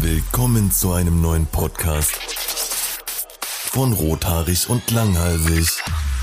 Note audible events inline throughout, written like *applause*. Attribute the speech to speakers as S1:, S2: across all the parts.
S1: Willkommen zu einem neuen Podcast von Rothaarig und Langhalsig.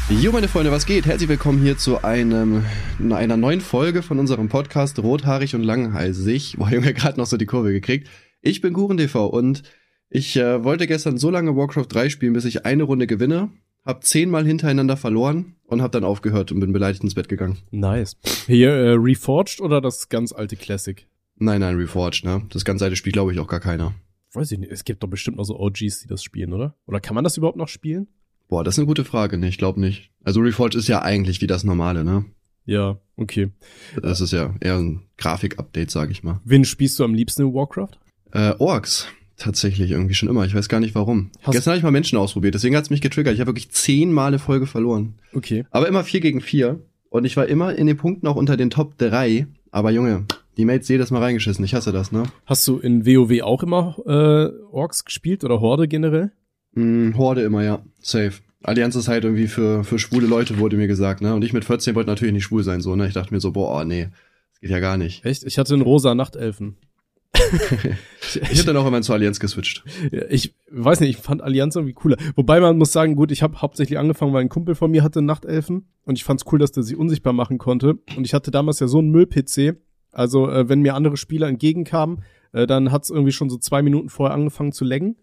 S2: Jo, meine Freunde, was geht? Herzlich willkommen hier zu einem, einer neuen Folge von unserem Podcast Rothaarig und Langhalsig. Boah, Junge, *laughs* gerade noch so die Kurve gekriegt. Ich bin KuchenTV und ich äh, wollte gestern so lange Warcraft 3 spielen, bis ich eine Runde gewinne, hab zehnmal hintereinander verloren und hab dann aufgehört und bin beleidigt ins Bett gegangen.
S3: Nice. Hier, äh, Reforged oder das ganz alte Classic?
S2: Nein, nein, Reforged, ne? Das ganz alte Spiel glaube ich auch gar keiner.
S3: Weiß ich nicht. Es gibt doch bestimmt noch so OGs, die das spielen, oder? Oder kann man das überhaupt noch spielen?
S2: Boah, das ist eine gute Frage, ne? Ich glaube nicht. Also Reforged ist ja eigentlich wie das normale, ne?
S3: Ja, okay.
S2: Das ist ja eher ein Grafik-Update, sag ich mal.
S3: Wen spielst du am liebsten in Warcraft?
S2: Äh, Orks. Tatsächlich, irgendwie schon immer. Ich weiß gar nicht warum.
S3: Hast-
S2: Gestern habe ich mal Menschen ausprobiert, deswegen hat's mich getriggert. Ich habe wirklich zehnmal eine Folge verloren.
S3: Okay.
S2: Aber immer vier gegen vier. Und ich war immer in den Punkten auch unter den Top drei. Aber Junge, die Mates jedes Mal reingeschissen. Ich hasse das, ne?
S3: Hast du in WoW auch immer äh, Orks gespielt oder Horde generell?
S2: Hm, Horde immer, ja. Safe. Allianz ist halt irgendwie für, für schwule Leute, wurde mir gesagt, ne? Und ich mit 14 wollte natürlich nicht schwul sein, so, ne? Ich dachte mir so, boah, nee, das geht ja gar nicht.
S3: Echt? Ich hatte einen rosa Nachtelfen. *laughs*
S2: Ich hab dann auch irgendwann zur Allianz geswitcht.
S3: Ich weiß nicht, ich fand Allianz irgendwie cooler. Wobei man muss sagen, gut, ich habe hauptsächlich angefangen, weil ein Kumpel von mir hatte Nachtelfen und ich fand's cool, dass der sich unsichtbar machen konnte. Und ich hatte damals ja so einen Müll-PC. Also, äh, wenn mir andere Spieler entgegenkamen, äh, dann hat's irgendwie schon so zwei Minuten vorher angefangen zu laggen.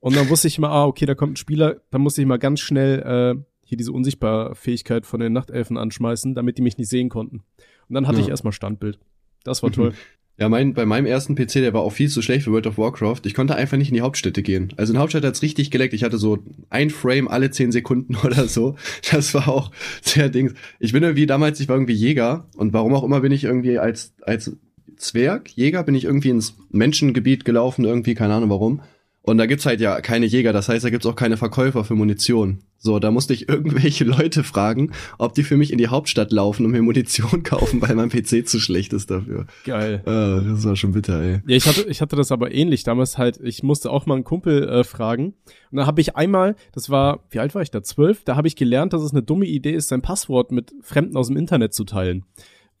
S3: Und dann wusste ich immer, ah, okay, da kommt ein Spieler, dann musste ich mal ganz schnell äh, hier diese Unsichtbarfähigkeit von den Nachtelfen anschmeißen, damit die mich nicht sehen konnten. Und dann hatte
S2: Ja.
S3: ich erstmal Standbild. Das war toll.
S2: Ja, mein, bei meinem ersten PC, der war auch viel zu schlecht für World of Warcraft. Ich konnte einfach nicht in die Hauptstädte gehen. Also in Hauptstadt hat's richtig geleckt. Ich hatte so ein Frame alle zehn Sekunden *laughs* oder so. Das war auch sehr Dings. Ich bin irgendwie damals, ich war irgendwie Jäger und warum auch immer bin ich irgendwie als, als Zwerg, Jäger, bin ich irgendwie ins Menschengebiet gelaufen, irgendwie, keine Ahnung warum. Und da gibt's halt ja keine Jäger, das heißt, da gibt's auch keine Verkäufer für Munition. So, da musste ich *laughs* irgendwelche Leute fragen, ob die für mich in die Hauptstadt laufen und mir Munition *laughs* kaufen, weil mein PC zu schlecht ist dafür.
S3: Geil.
S2: Ah, das war schon bitter, ey.
S3: Ja, ich hatte, ich hatte das aber ähnlich damals halt. Ich musste auch mal einen Kumpel äh, fragen. Und dann habe ich einmal, das war, wie alt war ich da? Zwölf. Da habe ich gelernt, dass es eine dumme Idee ist, sein Passwort mit Fremden aus dem Internet zu teilen.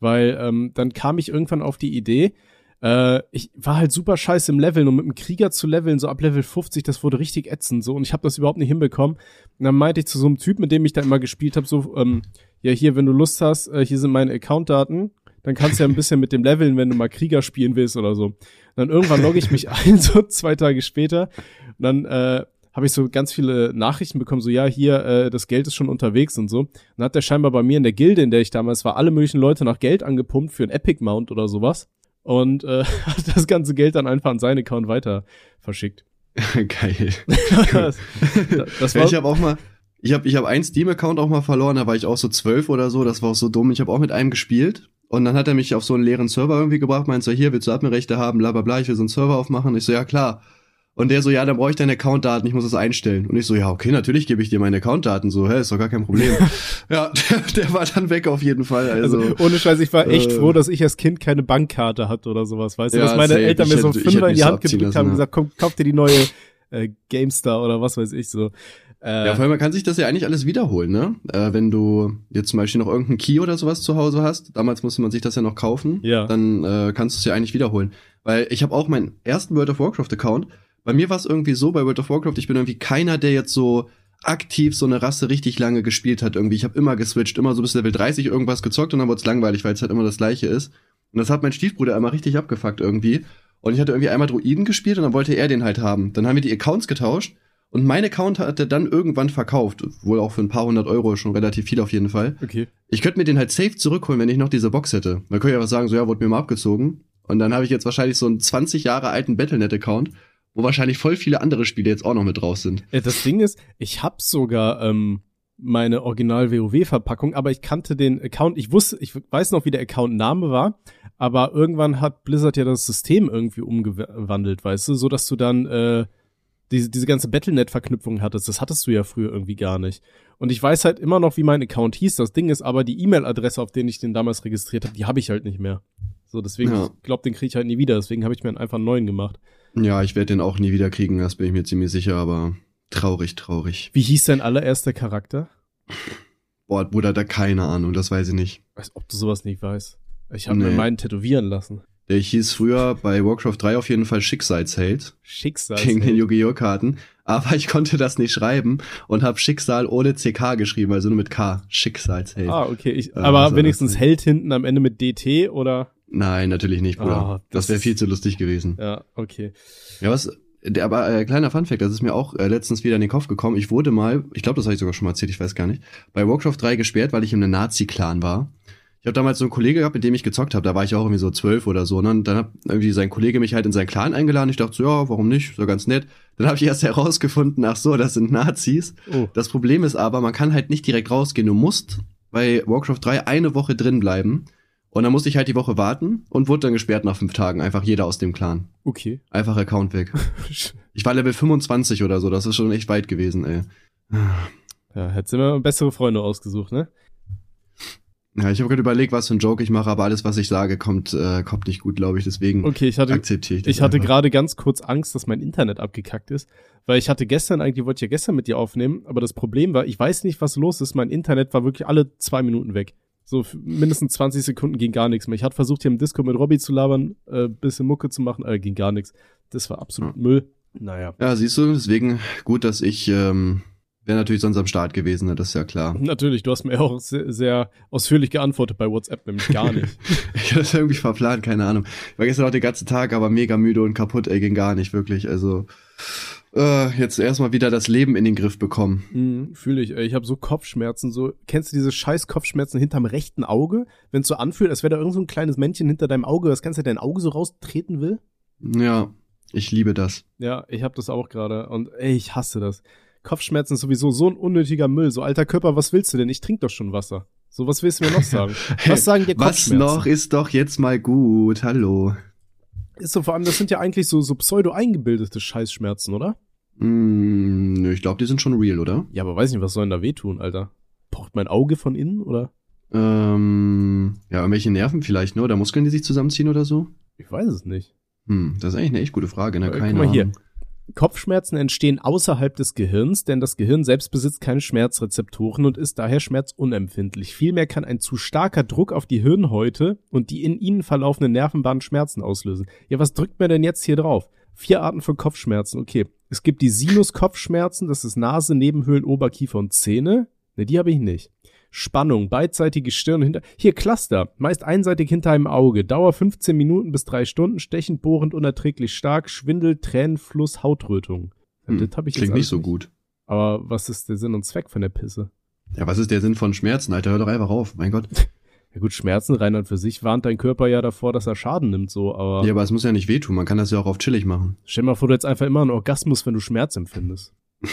S3: Weil ähm, dann kam ich irgendwann auf die Idee, äh, ich war halt super scheiße im Leveln und mit einem Krieger zu leveln, so ab Level 50, das wurde richtig ätzend so und ich habe das überhaupt nicht hinbekommen. Und dann meinte ich zu so einem Typ, mit dem ich da immer gespielt habe, so, ähm, ja hier, wenn du Lust hast, äh, hier sind meine Accountdaten, dann kannst du ja ein bisschen mit dem leveln, wenn du mal Krieger spielen willst oder so. Und dann irgendwann logge ich mich *laughs* ein, so zwei Tage später. Und dann äh, habe ich so ganz viele Nachrichten bekommen, so ja, hier, äh, das Geld ist schon unterwegs und so. Und dann hat der scheinbar bei mir in der Gilde, in der ich damals war, alle möglichen Leute nach Geld angepumpt für ein Epic Mount oder sowas. Und äh, *laughs* hat das ganze Geld dann einfach an seinen Account weiter verschickt. *laughs*
S2: Geil. *laughs*
S3: das, das war,
S2: ich habe auch mal, ich habe ich hab einen Steam-Account auch mal verloren, da war ich auch so zwölf oder so, das war auch so dumm. Ich habe auch mit einem gespielt und dann hat er mich auf so einen leeren Server irgendwie gebracht, meint so, hier, willst du Admin-Rechte haben, bla bla bla, ich will so einen Server aufmachen. Ich so, ja klar. Und der so, ja, dann brauche ich deine Accountdaten, ich muss das einstellen. Und ich so, ja, okay, natürlich gebe ich dir meine Accountdaten, so, hä, ist doch gar kein Problem. *laughs* ja, der, der war dann weg auf jeden Fall. Also,
S3: also, ohne Scheiß, ich war echt
S2: äh,
S3: froh, dass ich als Kind keine Bankkarte hatte oder sowas, weißt du,
S2: Ja,
S3: dass meine
S2: safe.
S3: Eltern mir so
S2: hätte-
S3: Fünfer in die Hand gedrückt
S2: lassen,
S3: haben und gesagt, komm, kauf dir die neue äh, GameStar oder was weiß ich so. Äh,
S2: Ja, vor allem, man kann sich das ja eigentlich alles wiederholen, ne? Äh, wenn du jetzt zum Beispiel noch irgendeinen Key oder sowas zu Hause hast, damals musste man sich das ja noch kaufen,
S3: Ja.
S2: dann äh, kannst du es ja eigentlich wiederholen. Weil ich habe auch meinen ersten World of Warcraft-Account. Bei mir war es irgendwie so, bei World of Warcraft, ich bin irgendwie keiner, der jetzt so aktiv so eine Rasse richtig lange gespielt hat irgendwie. Ich habe immer geswitcht, immer so bis Level 30 irgendwas gezockt und dann wurde es langweilig, weil es halt immer das gleiche ist. Und das hat mein Stiefbruder einmal richtig abgefuckt irgendwie. Und ich hatte irgendwie einmal Druiden gespielt und dann wollte er den halt haben. Dann haben wir die Accounts getauscht und mein Account hat er dann irgendwann verkauft. Wohl auch für ein paar hundert Euro, schon relativ viel auf jeden Fall.
S3: okay.
S2: Ich könnte mir den halt safe zurückholen, wenn ich noch diese Box hätte. Man könnte ja was sagen, so ja, wurde mir mal abgezogen. Und dann habe ich jetzt wahrscheinlich so einen 20 Jahre alten Battlenet-Account, wo wahrscheinlich voll viele andere Spiele jetzt auch noch mit draus sind.
S3: Das Ding ist, ich hab sogar ähm, meine Original-WoW-Verpackung, aber ich kannte den Account, ich wusste, ich weiß noch, wie der Account-Name war, aber irgendwann hat Blizzard ja das System irgendwie umgewandelt, weißt du, so dass du dann äh, diese, diese ganze Battlenet-Verknüpfung hattest. Das hattest du ja früher irgendwie gar nicht. Und ich weiß halt immer noch, wie mein Account hieß. Das Ding ist aber, die E-Mail-Adresse, auf den ich den damals registriert habe, die habe ich halt nicht mehr. So, deswegen,
S2: Ja.
S3: ich glaube, den kriege ich halt nie wieder. Deswegen habe ich mir einfach einen neuen gemacht.
S2: Ja, ich werde den auch nie wieder kriegen, das bin ich mir ziemlich sicher, aber traurig, traurig.
S3: Wie hieß dein allererster Charakter?
S2: Boah, Bruder, da keine Ahnung, das weiß ich nicht.
S3: Als ob du sowas nicht weißt. Ich habe
S2: Nee.
S3: mir meinen tätowieren lassen.
S2: Der hieß früher bei Warcraft 3 auf jeden Fall Schicksalsheld.
S3: Schicksal.
S2: Gegen den Yu-Gi-Oh! Karten. Aber ich konnte das nicht schreiben und habe Schicksal ohne CK geschrieben, also nur mit K. Schicksalsheld.
S3: Ah, okay. Ich,
S2: Äh,
S3: aber
S2: so
S3: wenigstens Held hinten am Ende mit DT oder?
S2: Nein, natürlich nicht, Bruder.
S3: Ah, das
S2: das wäre viel zu lustig gewesen.
S3: Ja, okay.
S2: Ja, was, der, aber äh, kleiner Funfact, das ist mir auch äh, letztens wieder in den Kopf gekommen. Ich wurde mal, ich glaube, das habe ich sogar schon mal erzählt, ich weiß gar nicht, bei Warcraft 3 gesperrt, weil ich in einem Nazi-Clan war. Ich habe damals so einen Kollege gehabt, mit dem ich gezockt habe. Da war ich auch irgendwie so zwölf oder so. Und dann hat irgendwie sein Kollege mich halt in seinen Clan eingeladen. Ich dachte so, ja, warum nicht? So ganz nett. Dann habe ich erst *laughs* herausgefunden, ach so, das sind Nazis.
S3: Oh.
S2: Das Problem ist aber, man kann halt nicht direkt rausgehen. Du musst bei Warcraft 3 eine Woche drin bleiben. Und dann musste ich halt die Woche warten und wurde dann gesperrt nach fünf Tagen. Einfach jeder aus dem Clan.
S3: Okay.
S2: Einfach Account weg. *laughs* Ich war Level 25 oder so, das ist schon echt weit gewesen, ey.
S3: Ja, hättest du immer bessere Freunde ausgesucht, ne?
S2: Ja, ich habe gerade überlegt, was für ein Joke ich mache, aber alles, was ich sage, kommt, äh, kommt nicht gut, glaube ich. Deswegen
S3: Okay, ich hatte,
S2: akzeptiere ich das.
S3: ich hatte gerade ganz kurz Angst, dass mein Internet abgekackt ist, weil ich hatte gestern eigentlich, wollte ich ja gestern mit dir aufnehmen, aber das Problem war, ich weiß nicht, was los ist, mein Internet war wirklich alle zwei Minuten weg. So mindestens 20 Sekunden ging gar nichts mehr. Ich hatte versucht, hier im Disco mit Robby zu labern, äh, bisschen Mucke zu machen, äh, ging gar nichts. Das war absolut Müll. Naja.
S2: Ja, siehst du, deswegen gut, dass ich, ähm, wäre natürlich sonst am Start gewesen, ne, das ist ja klar.
S3: Natürlich, du hast mir auch sehr, sehr ausführlich geantwortet bei WhatsApp, nämlich gar *laughs* nicht.
S2: Ich hatte das irgendwie verplant, keine Ahnung. Ich war gestern auch den ganzen Tag, aber mega müde und kaputt, ey, ging gar nicht, wirklich. Also, äh, jetzt erstmal wieder das Leben in den Griff bekommen.
S3: Mhm, Fühle ich. ey. Ich habe so Kopfschmerzen. So kennst du diese scheiß Kopfschmerzen hinterm rechten Auge, wenn es so anfühlt, als wäre da irgend so ein kleines Männchen hinter deinem Auge, das ganze Zeit dein Auge so raustreten will?
S2: Ja, ich liebe das.
S3: Ja, ich habe das auch gerade und ey, ich hasse das. Kopfschmerzen ist sowieso so ein unnötiger Müll. So alter Körper, was willst du denn? Ich trinke doch schon Wasser. So was willst du mir noch sagen? *laughs* Was sagen dir
S2: Was
S3: Kopfschmerzen?
S2: noch ist doch jetzt mal gut, hallo.
S3: Ist so vor allem, das sind ja eigentlich so so pseudo eingebildete Scheißschmerzen, oder?
S2: Mm, nö, ich glaube, die sind schon real, oder?
S3: Ja, aber weiß nicht, was soll denn da wehtun, Alter? Pocht mein Auge von innen oder?
S2: Ähm, ja, irgendwelche Nerven vielleicht, ne? Oder Muskeln, die sich zusammenziehen oder so?
S3: Ich weiß es nicht.
S2: Hm, das ist eigentlich eine echt gute Frage, ne?
S3: Äh, guck
S2: Keine
S3: mal hier. Kopfschmerzen entstehen außerhalb des Gehirns, denn das Gehirn selbst besitzt keine Schmerzrezeptoren und ist daher schmerzunempfindlich. Vielmehr kann ein zu starker Druck auf die Hirnhäute und die in ihnen verlaufenden Nervenbahnen Schmerzen auslösen. Ja, was drückt mir denn jetzt hier drauf? Vier Arten von Kopfschmerzen. Okay. Es gibt die Sinus-Kopfschmerzen, das ist Nase, Nebenhöhlen, Oberkiefer und Zähne. Ne, die habe ich nicht. Spannung, beidseitige Stirn hinter. Hier Cluster, meist einseitig hinter einem Auge. Dauer 15 Minuten bis drei Stunden, stechend, bohrend, unerträglich stark, Schwindel, Tränenfluss, Hautrötung.
S2: Hm,
S3: das hab ich
S2: klingt
S3: jetzt
S2: nicht so gut.
S3: Aber was ist der Sinn und Zweck von der Pisse?
S2: Ja, was ist der Sinn von Schmerzen, Alter? Hör doch einfach auf, mein Gott. *laughs*
S3: Ja gut, Schmerzen rein und für sich warnt dein Körper ja davor, dass er Schaden nimmt, so, aber
S2: Ja, aber es muss ja nicht wehtun, man kann das ja auch auf chillig machen.
S3: stell dir mal vor, du hättest einfach immer einen Orgasmus, wenn du Schmerz empfindest. *laughs*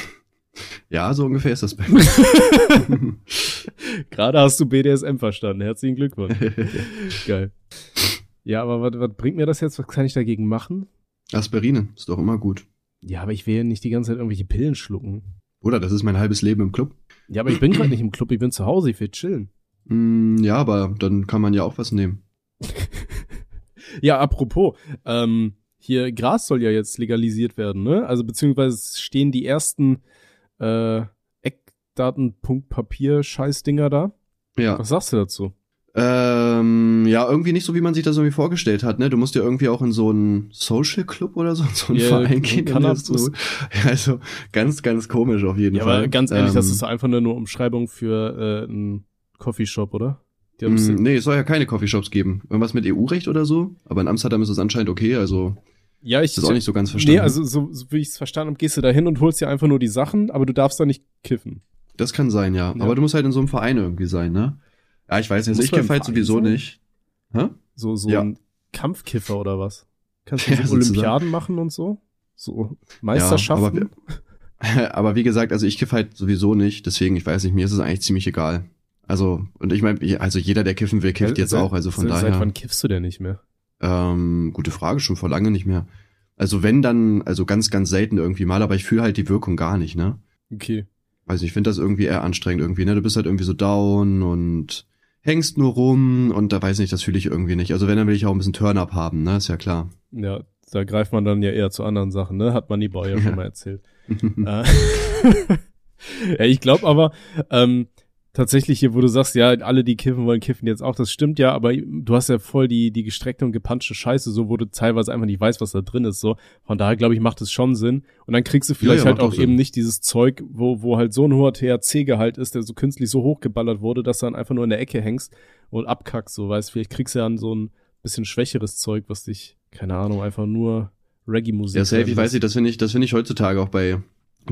S2: Ja, so ungefähr ist das bei mir. *laughs* *laughs*
S3: Gerade hast du BDSM verstanden. Herzlichen Glückwunsch. *laughs* Geil. Ja, aber was, was bringt mir das jetzt? Was kann ich dagegen machen?
S2: Aspirine, ist doch immer gut.
S3: Ja, aber ich will ja nicht die ganze Zeit irgendwelche Pillen schlucken.
S2: Oder das ist mein halbes Leben im Club.
S3: Ja, aber ich bin gerade nicht im Club, ich bin zu Hause, ich will chillen.
S2: Mm, ja, aber dann kann man ja auch was nehmen. *laughs*
S3: Ja, apropos, ähm, hier Gras soll ja jetzt legalisiert werden, ne? Also beziehungsweise stehen die ersten äh, Eckdaten.papier-Scheißdinger da.
S2: Ja.
S3: Was sagst du dazu?
S2: Ähm, ja, irgendwie nicht so, wie man sich das irgendwie vorgestellt hat, ne? Du musst ja irgendwie auch in so einen Social Club oder so, so einen
S3: Ja,
S2: Verein gehen.
S3: Cannabis.
S2: das so, also ganz, ganz komisch auf jeden
S3: Ja,
S2: Fall.
S3: aber ganz ehrlich, das
S2: Ähm,
S3: ist doch einfach nur eine Umschreibung für äh, einen Coffeeshop, oder? Die haben
S2: Mm, nee, es soll ja keine Coffeeshops geben. Irgendwas mit EU-Recht oder so. Aber in Amsterdam ist es anscheinend okay, also
S3: ja, ich
S2: das ist auch nicht so ganz verstanden.
S3: Nee, also so, so wie ich es verstanden habe, gehst du da hin und holst dir einfach nur die Sachen, aber du darfst da nicht kiffen.
S2: Das kann sein, ja.
S3: Ja.
S2: Aber du musst halt in so einem Verein irgendwie sein, ne? Ja, ich weiß nicht, ich
S3: man im
S2: kiff halt sowieso
S3: sein?
S2: nicht. Hä?
S3: So, so
S2: Ja.
S3: ein Kampfkiffer oder was? Kannst du *laughs*
S2: Ja,
S3: so. Olympiaden machen und so? So Meisterschaften?
S2: aber *laughs* Aber wie gesagt, also ich kiff halt sowieso nicht, deswegen, ich weiß nicht, mir ist es eigentlich ziemlich egal. Also, und ich meine, also jeder, der kiffen will, kifft
S3: Seit-
S2: jetzt auch, also von
S3: seit,
S2: daher.
S3: Seit wann kiffst du denn nicht mehr?
S2: Ähm, gute Frage, schon vor lange nicht mehr. Also wenn dann, also ganz, ganz selten irgendwie mal, aber ich fühle halt die Wirkung gar nicht, ne?
S3: Okay.
S2: Also ich finde das irgendwie eher anstrengend irgendwie, ne? Du bist halt irgendwie so down und hängst nur rum und da weiß nicht, das fühle ich irgendwie nicht. Also wenn, dann will ich auch ein bisschen Turn-up haben, ne? Ist ja klar.
S3: Ja, da greift man dann ja eher zu anderen Sachen, ne? Hat man die Bauer ja schon *laughs* mal erzählt. Äh, *laughs* ja, ich glaube aber, ähm, tatsächlich hier, wo du sagst, ja, alle, die kiffen wollen, kiffen jetzt auch. Das stimmt ja, aber du hast ja voll die, die gestreckte und gepanschte Scheiße, so, wo du teilweise einfach nicht weißt, was da drin ist, so. Von daher, glaube ich, macht es schon Sinn. Und dann kriegst du vielleicht
S2: Ja, ja,
S3: halt auch
S2: auch
S3: eben
S2: Sinn.
S3: nicht dieses Zeug, wo, wo halt so ein hoher THC-Gehalt ist, der so künstlich so hochgeballert wurde, dass du dann einfach nur in der Ecke hängst und abkackst, so, weißt, vielleicht kriegst du ja dann so ein bisschen schwächeres Zeug, was dich, keine Ahnung, einfach nur Reggae-Musik.
S2: Ja, safe, ich weiß nicht, das finde ich, das finde ich heutzutage auch bei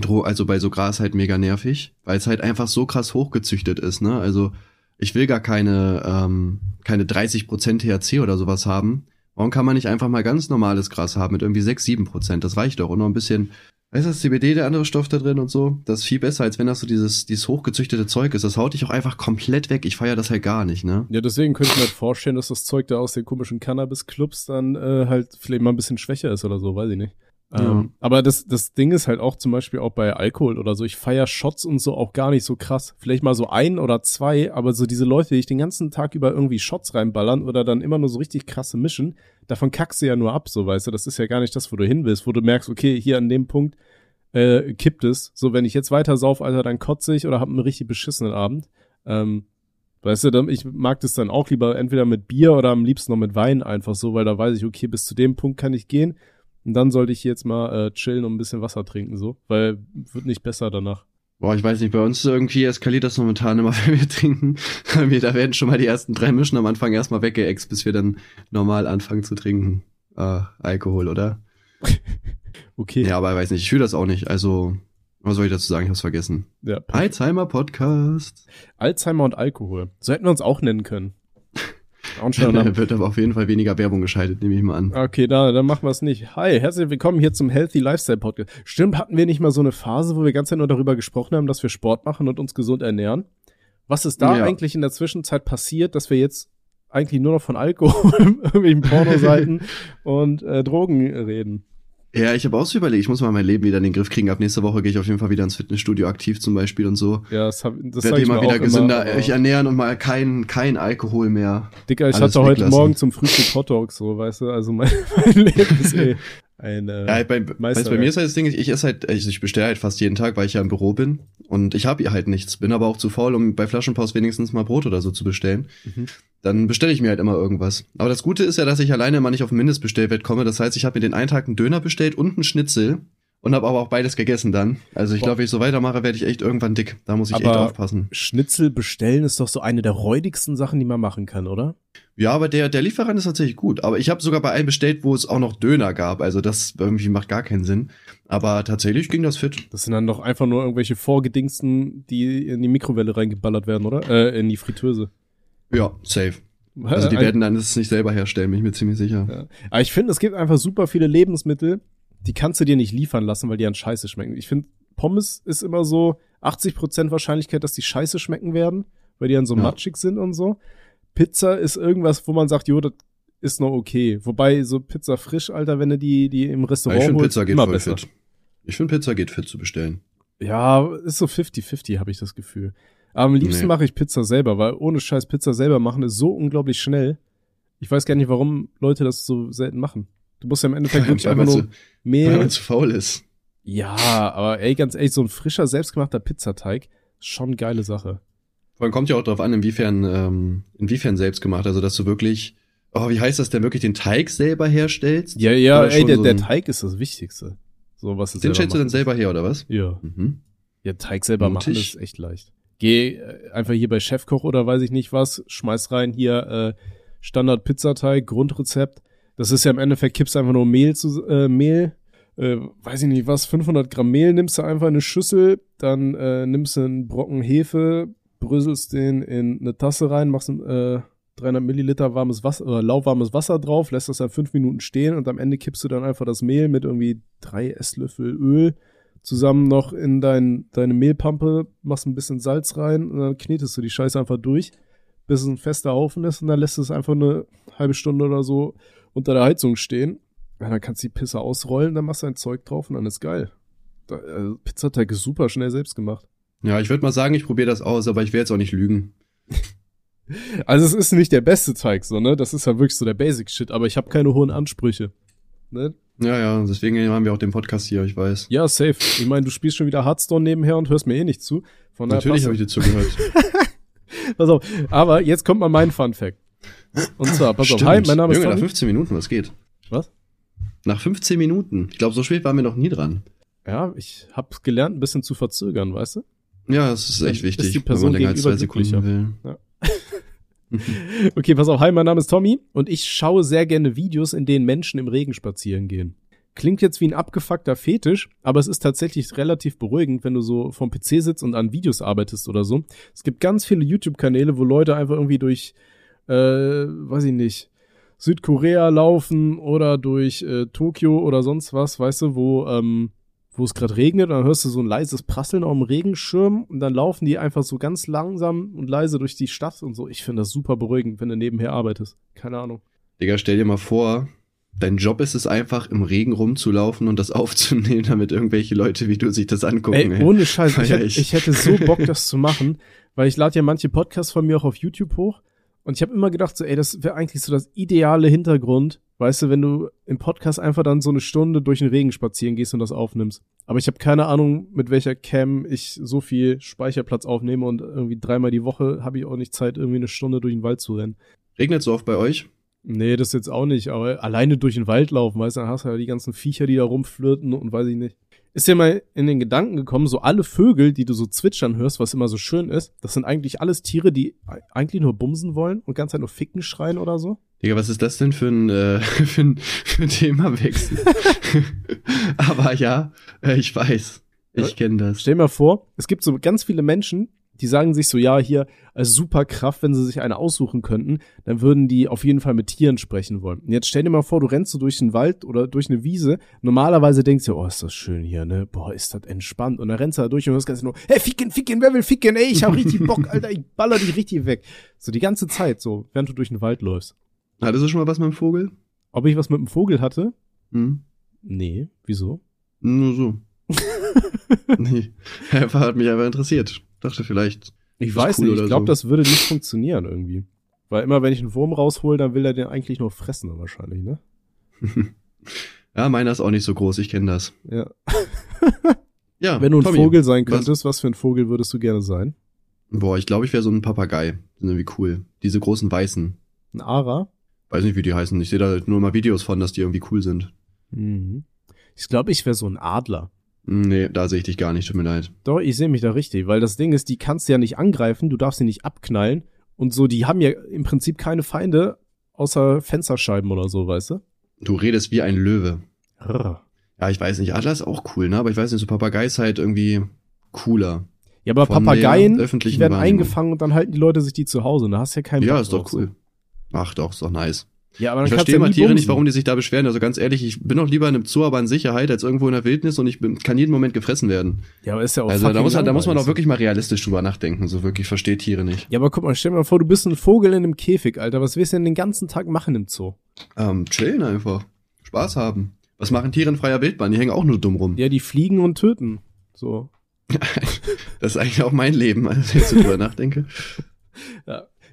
S2: Dro also bei so Gras halt mega nervig, weil es halt einfach so krass hochgezüchtet ist, ne? Also ich will gar keine, ähm, keine 30% THC oder sowas haben. Warum kann man nicht einfach mal ganz normales Gras haben mit irgendwie 6, 7%? Das reicht doch. Und noch ein bisschen, weißt du, das CBD, der andere Stoff da drin und so, das ist viel besser, als wenn das so dieses, dieses hochgezüchtete Zeug ist. Das haut dich auch einfach komplett weg. Ich feiere das halt gar nicht, ne?
S3: Ja, deswegen könnte ich mir halt vorstellen, dass das Zeug da aus den komischen Cannabis-Clubs dann äh, halt vielleicht mal ein bisschen schwächer ist oder so, weiß ich nicht.
S2: Ja.
S3: Ähm, aber das, das Ding ist halt auch zum Beispiel auch bei Alkohol oder so. Ich feier Shots und so auch gar nicht so krass. Vielleicht mal so ein oder zwei, aber so diese Leute, die ich den ganzen Tag über irgendwie Shots reinballern oder dann immer nur so richtig krasse mischen, davon kackst du ja nur ab, so weißt du. Das ist ja gar nicht das, wo du hin willst, wo du merkst, okay, hier an dem Punkt äh, kippt es. So, wenn ich jetzt weiter sauf, Alter, dann kotze ich oder hab einen richtig beschissenen Abend. Ähm, Weißt du, ich mag das dann auch lieber entweder mit Bier oder am liebsten noch mit Wein einfach so, weil da weiß ich, okay, bis zu dem Punkt kann ich gehen. Und dann sollte ich jetzt mal äh, chillen und ein bisschen Wasser trinken, so, weil wird nicht besser danach.
S2: Boah, ich weiß nicht, bei uns irgendwie eskaliert das momentan immer, *laughs* wenn wir trinken. Wir, da werden schon mal die ersten drei Mischen am Anfang erstmal weggeext, bis wir dann normal anfangen zu trinken. Äh, Alkohol, oder? *laughs*
S3: Okay.
S2: Ja, aber ich weiß nicht, ich fühle das auch nicht. Also, was soll ich dazu sagen? Ich hab's vergessen.
S3: Ja.
S2: Alzheimer Podcast.
S3: Alzheimer und Alkohol. So hätten wir uns auch nennen können. Auch ein schöner Name. *laughs*
S2: Da wird aber auf jeden Fall weniger Werbung geschaltet, nehme ich mal an.
S3: Okay, da, dann machen wir es nicht. Hi, herzlich willkommen hier zum Healthy Lifestyle Podcast. Stimmt, hatten wir nicht mal so eine Phase, wo wir ganz nur darüber gesprochen haben, dass wir Sport machen und uns gesund ernähren? Was ist da
S2: Ja.
S3: eigentlich in der Zwischenzeit passiert, dass wir jetzt eigentlich nur noch von Alkohol, *laughs* irgendwelchen Pornoseiten *laughs* und äh, Drogen reden?
S2: Ja, ich habe auch so überlegt, ich muss mal mein Leben wieder in den Griff kriegen. Ab nächste Woche gehe ich auf jeden Fall wieder ins Fitnessstudio aktiv zum Beispiel und so.
S3: Ja, das, hab, das
S2: Werde
S3: ich
S2: immer
S3: mir
S2: wieder gesünder
S3: immer,
S2: ich ernähren und mal kein, kein Alkohol mehr.
S3: Dicker, ich
S2: alles
S3: hatte heute
S2: weglassen.
S3: Morgen zum Frühstück Hot Dogs, so, weißt du, also mein, *laughs* mein Leben ist eh *laughs* ein, äh,
S2: Ja, bei, weißt, bei mir ist halt das Ding, ich, esse halt, ich, ich bestelle halt fast jeden Tag, weil ich ja im Büro bin und ich habe hier halt nichts, bin aber auch zu faul, um bei Flaschenpost wenigstens mal Brot oder so zu bestellen.
S3: Mhm.
S2: Dann bestelle ich mir halt immer irgendwas. Aber das Gute ist ja, dass ich alleine immer nicht auf den Mindestbestellwert komme. Das heißt, ich habe mir den einen Tag einen Döner bestellt und einen Schnitzel und habe aber auch beides gegessen dann. Also ich glaube, wenn ich so weitermache, werde ich echt irgendwann dick. Da muss ich echt
S3: Aber-
S2: aufpassen.
S3: Schnitzel bestellen ist doch so eine der räudigsten Sachen, die man machen kann, oder?
S2: Ja, aber der, der Lieferant ist tatsächlich gut. Aber ich habe sogar bei einem bestellt, wo es auch noch Döner gab. Also das irgendwie macht gar keinen Sinn. Aber tatsächlich ging das fit.
S3: Das sind dann doch einfach nur irgendwelche Vorgedingsten, die in die Mikrowelle reingeballert werden, oder? Äh, in die Fritteuse.
S2: Ja, safe. Also die werden dann das nicht selber herstellen, bin ich mir ziemlich sicher.
S3: Ja. Aber ich finde, es gibt einfach super viele Lebensmittel, die kannst du dir nicht liefern lassen, weil die an Scheiße schmecken. Ich finde, Pommes ist immer so 80% Wahrscheinlichkeit, dass die Scheiße schmecken werden, weil die dann so
S2: Ja.
S3: matschig sind und so. Pizza ist irgendwas, wo man sagt, jo, das ist noch okay. Wobei so Pizza frisch, Alter, wenn du die, die im
S2: Ja,
S3: Restaurant
S2: ich finde
S3: holst,
S2: Pizza geht
S3: immer besser.
S2: fit. Ich finde Pizza geht fit zu bestellen.
S3: Ja, ist so 50-50, habe ich das Gefühl. Aber am liebsten
S2: Nee.
S3: mache ich Pizza selber, weil ohne Scheiß Pizza selber machen ist so unglaublich schnell. Ich weiß gar nicht, warum Leute das so selten machen. Du musst ja im Endeffekt *laughs* wirklich
S2: Weil
S3: einfach
S2: man
S3: nur
S2: zu- Weil
S3: Mehl.
S2: man zu faul ist.
S3: Ja, aber ey, ganz ehrlich, so ein frischer, selbstgemachter Pizzateig schon eine geile Sache.
S2: Vor allem kommt ja auch darauf an, inwiefern, ähm, inwiefern selbst gemacht. Also, dass du wirklich, oh, wie heißt das denn, wirklich den Teig selber herstellst?
S3: Ja, ja,
S2: Oder
S3: ey, der,
S2: so
S3: der Teig ist das Wichtigste. So, was
S2: Den stellst du dann selber her, oder was?
S3: Ja.
S2: Mhm.
S3: Ja, Teig selber machen
S2: Mutig.
S3: ist echt leicht. Geh äh, einfach hier bei Chefkoch oder weiß ich nicht was, schmeiß rein hier äh, Standard Pizzateig, Grundrezept. Das ist ja im Endeffekt, kippst einfach nur Mehl zu, äh, Mehl, äh, weiß ich nicht was, 500 Gramm Mehl nimmst du einfach in eine Schüssel, dann äh, nimmst du einen Brocken Hefe, bröselst den in eine Tasse rein, machst äh, 300 Milliliter warmes Wasser, oder lauwarmes Wasser drauf, lässt das dann fünf Minuten stehen und am Ende kippst du dann einfach das Mehl mit irgendwie drei Esslöffel Öl zusammen noch in dein, deine Mehlpampe, machst ein bisschen Salz rein und dann knetest du die Scheiße einfach durch, bis es ein fester Haufen ist und dann lässt du es einfach eine halbe Stunde oder so unter der Heizung stehen. Ja, dann kannst du die Pisse ausrollen, dann machst du ein Zeug drauf und dann ist geil. Da, also Pizzateig ist super schnell selbst gemacht.
S2: Ja, ich würde mal sagen, ich probiere das aus, aber ich will jetzt auch nicht lügen. *laughs*
S3: Also es ist nicht der beste Teig, so, ne? Das ist ja wirklich so der Basic-Shit, aber ich habe keine hohen Ansprüche. Ne?
S2: Ja, ja, deswegen haben wir auch den Podcast hier, ich weiß.
S3: Ja, safe. Ich meine, du spielst schon wieder Hearthstone nebenher und hörst mir eh nicht zu.
S2: Natürlich habe ich dir zugehört. *laughs*
S3: pass auf. Aber jetzt kommt mal mein Fun Fact. Und zwar, pass auf.
S2: Stimmt.
S3: Hi, mein Name ist
S2: Junge, nach
S3: Tommy.
S2: 15 Minuten, was geht?
S3: Was?
S2: Nach 15 Minuten. Ich glaube, so spät waren wir noch nie dran.
S3: Ja, ich hab's gelernt, ein bisschen zu verzögern, weißt du?
S2: Ja, das ist echt
S3: Dann ist
S2: wichtig,
S3: die Person
S2: wenn man länger als zwei Sekunden will. *laughs*
S3: Okay, pass auf. Hi, mein Name ist Tommy und ich schaue sehr gerne Videos, in denen Menschen im Regen spazieren gehen. Klingt jetzt wie ein abgefuckter Fetisch, aber es ist tatsächlich relativ beruhigend, wenn du so vom PC sitzt und an Videos arbeitest oder so. Es gibt ganz viele YouTube-Kanäle, wo Leute einfach irgendwie durch, äh, weiß ich nicht, Südkorea laufen oder durch äh, Tokio oder sonst was, weißt du, wo, ähm, wo es gerade regnet und dann hörst du so ein leises Prasseln auf dem Regenschirm und dann laufen die einfach so ganz langsam und leise durch die Stadt und so. Ich finde das super beruhigend, wenn du nebenher arbeitest. Keine Ahnung.
S2: Digga, stell dir mal vor, dein Job ist es einfach, im Regen rumzulaufen und das *laughs* aufzunehmen, damit irgendwelche Leute wie du sich das angucken.
S3: Ey, ohne Scheiß, ich, hätte,
S2: ich
S3: hätte so Bock, das zu machen, weil ich lade ja manche Podcasts von mir auch auf YouTube hoch und ich habe immer gedacht, so, ey, das wäre eigentlich so das ideale Hintergrund, weißt du, wenn du im Podcast einfach dann so eine Stunde durch den Regen spazieren gehst und das aufnimmst. Aber ich habe keine Ahnung, mit welcher Cam ich so viel Speicherplatz aufnehme und irgendwie dreimal die Woche habe ich auch nicht Zeit, irgendwie eine Stunde durch den Wald zu rennen.
S2: Regnet so oft bei euch?
S3: Nee, das jetzt auch nicht, aber alleine durch den Wald laufen, weißt du, dann hast du ja die ganzen Viecher, die da rumflirten und weiß ich nicht. Ist dir mal in den Gedanken gekommen, so alle Vögel, die du so zwitschern hörst, was immer so schön ist, das sind eigentlich alles Tiere, die eigentlich nur bumsen wollen und ganz Zeit nur ficken schreien oder so?
S2: Digga, was ist das denn für ein, äh, *laughs* für ein, für ein Themawechsel? *laughs* Aber ja, äh, ich weiß. Ich kenne das.
S3: Stell dir mal vor, es gibt so ganz viele Menschen, die sagen sich so, ja, hier als Superkraft, wenn sie sich eine aussuchen könnten, dann würden die auf jeden Fall mit Tieren sprechen wollen. Und jetzt stell dir mal vor, du rennst so durch den Wald oder durch eine Wiese. Normalerweise denkst du, oh, ist das schön hier, ne? Boah, ist das entspannt. Und dann rennst du da durch und hörst ganz nur, hey, ficken, ficken, wer will ficken? Ey, ich hab richtig Bock, *laughs* Alter, ich baller dich richtig weg. So die ganze Zeit, so, während du durch den Wald läufst.
S2: Hattest du schon mal was mit dem Vogel?
S3: Ob ich was mit dem Vogel hatte?
S2: Hm?
S3: Nee, wieso?
S2: Nur so. *laughs* nee. *laughs* Einfach hat mich einfach interessiert. Dachte vielleicht.
S3: Ich weiß
S2: cool
S3: nicht, ich glaube,
S2: so.
S3: das würde nicht funktionieren irgendwie. Weil immer, wenn ich einen Wurm raushol, dann will er den eigentlich nur fressen wahrscheinlich, ne? *laughs*
S2: ja, meiner ist auch nicht so groß, ich kenne das.
S3: Ja. *laughs*
S2: Ja,
S3: Wenn du ein
S2: Tommy,
S3: Vogel sein
S2: was-
S3: könntest, was für ein Vogel würdest du gerne sein?
S2: Boah, ich glaube, ich wäre so ein Papagei. Sind irgendwie cool. Diese großen Weißen.
S3: Ein Ara?
S2: Weiß nicht, wie die heißen. Ich sehe da nur mal Videos von, dass die irgendwie cool sind.
S3: Mhm. Ich glaube, ich wäre so ein Adler.
S2: Nee, da sehe ich dich gar nicht, tut mir leid.
S3: Doch, ich sehe mich da richtig, weil das Ding ist, die kannst du ja nicht angreifen, du darfst sie nicht abknallen und so, die haben ja im Prinzip keine Feinde außer Fensterscheiben oder so, weißt du?
S2: Du redest wie ein Löwe.
S3: Rrr.
S2: Ja, ich weiß nicht, Adler ist auch cool, ne? Aber ich weiß nicht, so Papagei ist halt irgendwie cooler.
S3: Ja, aber
S2: Von
S3: Papageien, die werden eingefangen und dann halten die Leute sich die zu Hause. und Da hast du ja keinen
S2: Ja,
S3: Bock
S2: ist doch cool. Ach doch, ist doch nice.
S3: Ja, aber dann
S2: Ich verstehe
S3: ja
S2: mal Tiere nicht, warum die sich da beschweren. Also ganz ehrlich, ich bin doch lieber in einem Zoo, aber in Sicherheit, als irgendwo in der Wildnis und ich bin, kann jeden Moment gefressen werden.
S3: Ja, aber ist ja auch
S2: also da muss, man, da muss man
S3: so.
S2: wirklich mal realistisch drüber nachdenken. So wirklich versteht Tiere nicht.
S3: Ja, aber guck mal, stell dir mal vor, du bist ein Vogel in einem Käfig, Alter. Was willst du denn den ganzen Tag machen im Zoo?
S2: Ähm, chillen einfach. Spaß haben. Was machen Tiere in freier Wildbahn? Die hängen auch nur dumm rum.
S3: Ja, die fliegen und töten. So. *laughs*
S2: Das ist eigentlich auch mein Leben, als ich jetzt drüber *laughs* nachdenke.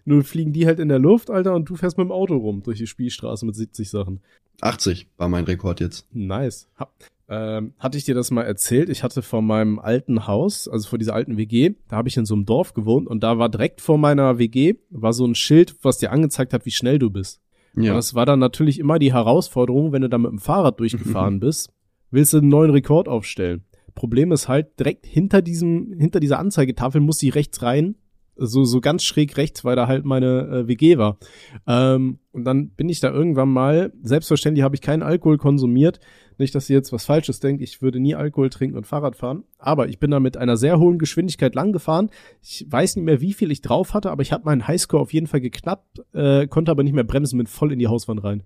S3: Nur fliegen die halt in der Luft, Alter, und du fährst mit dem Auto rum durch die Spielstraße mit 70 Sachen.
S2: 80 war mein Rekord jetzt.
S3: Nice. Ha ähm, hatte ich dir das mal erzählt? Ich hatte vor meinem alten Haus, also vor dieser alten WG, da habe ich in so einem Dorf gewohnt und da war direkt vor meiner WG war so ein Schild, was dir angezeigt hat, wie schnell du bist. Und
S2: Ja.
S3: das war dann natürlich immer die Herausforderung, wenn du da mit dem Fahrrad durchgefahren *laughs* bist, willst du einen neuen Rekord aufstellen. Problem ist halt, direkt hinter diesem, hinter dieser Anzeigetafel muss ich rechts rein, so, so ganz schräg rechts, weil da halt meine äh, WG war. Ähm, und dann bin ich da irgendwann mal, selbstverständlich habe ich keinen Alkohol konsumiert, nicht, dass ihr jetzt was Falsches denkt, ich würde nie Alkohol trinken und Fahrrad fahren, aber ich bin da mit einer sehr hohen Geschwindigkeit lang gefahren. Ich weiß nicht mehr, wie viel ich drauf hatte, aber ich habe meinen Highscore auf jeden Fall geknappt, äh, konnte aber nicht mehr bremsen, bin voll in die Hauswand rein.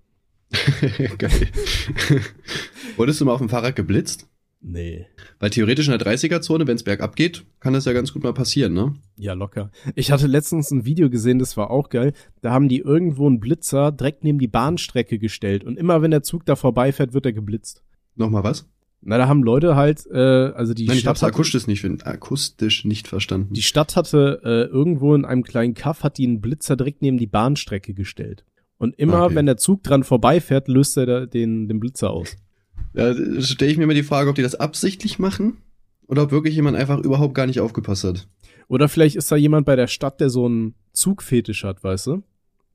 S3: *laughs*
S2: Geil. *laughs* Wurdest du mal auf dem Fahrrad geblitzt?
S3: Nee.
S2: Weil theoretisch in der 30er-Zone, wenn es bergab geht, kann das ja ganz gut mal passieren, ne?
S3: Ja, locker. Ich hatte letztens ein Video gesehen, das war auch geil. Da haben die irgendwo einen Blitzer direkt neben die Bahnstrecke gestellt. Und immer wenn der Zug da vorbeifährt, wird er geblitzt.
S2: Nochmal was?
S3: Na, da haben Leute halt, äh, also die
S2: Nein, ich
S3: Stadt
S2: hab's
S3: hatte,
S2: akustisch nicht, akustisch nicht verstanden.
S3: die Stadt hatte äh, irgendwo in einem kleinen Kaff hat die einen Blitzer direkt neben die Bahnstrecke gestellt. Und immer,
S2: Okay.
S3: wenn der Zug dran vorbeifährt, löst er den, den Blitzer aus.
S2: Da stelle ich mir immer die Frage, ob die das absichtlich machen oder ob wirklich jemand einfach überhaupt gar nicht aufgepasst hat.
S3: Oder vielleicht ist da jemand bei der Stadt, der so einen Zugfetisch hat, weißt du?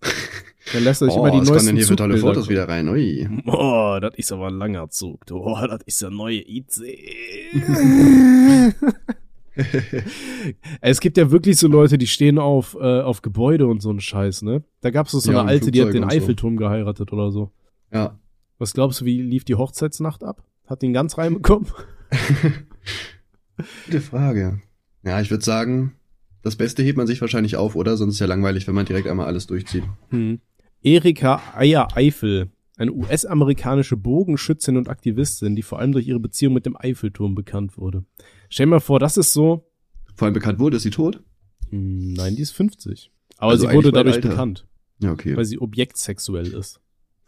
S3: *laughs* Dann lässt er sich
S2: oh,
S3: immer die neuesten
S2: denn hier für tolle Fotos wieder rein? Ui.
S3: Oh, das ist aber ein langer Zug. Oh, das ist der neue IC. *laughs* es gibt ja wirklich so Leute, die stehen auf, äh, auf Gebäude und so einen Scheiß, ne? Da gab es so
S2: Ja,
S3: eine alte, die hat den
S2: so.
S3: Eiffelturm geheiratet oder so.
S2: Ja.
S3: Was glaubst du, wie lief die Hochzeitsnacht ab? Hat den ganz reinbekommen? *laughs*
S2: Gute Frage. Ja, ich würde sagen, das Beste hebt man sich wahrscheinlich auf, oder? Sonst ist ja langweilig, wenn man direkt einmal alles durchzieht.
S3: Hm. Erika Eier-Eifel, eine US-amerikanische Bogenschützin und Aktivistin, die vor allem durch ihre Beziehung mit dem Eiffelturm bekannt wurde. Stell dir mal vor, das ist so.
S2: Vor allem bekannt wurde, ist sie tot?
S3: Hm, Nein, die ist 50. Aber
S2: Also
S3: sie wurde dadurch bekannt,
S2: Ja, okay.
S3: weil sie objektsexuell ist.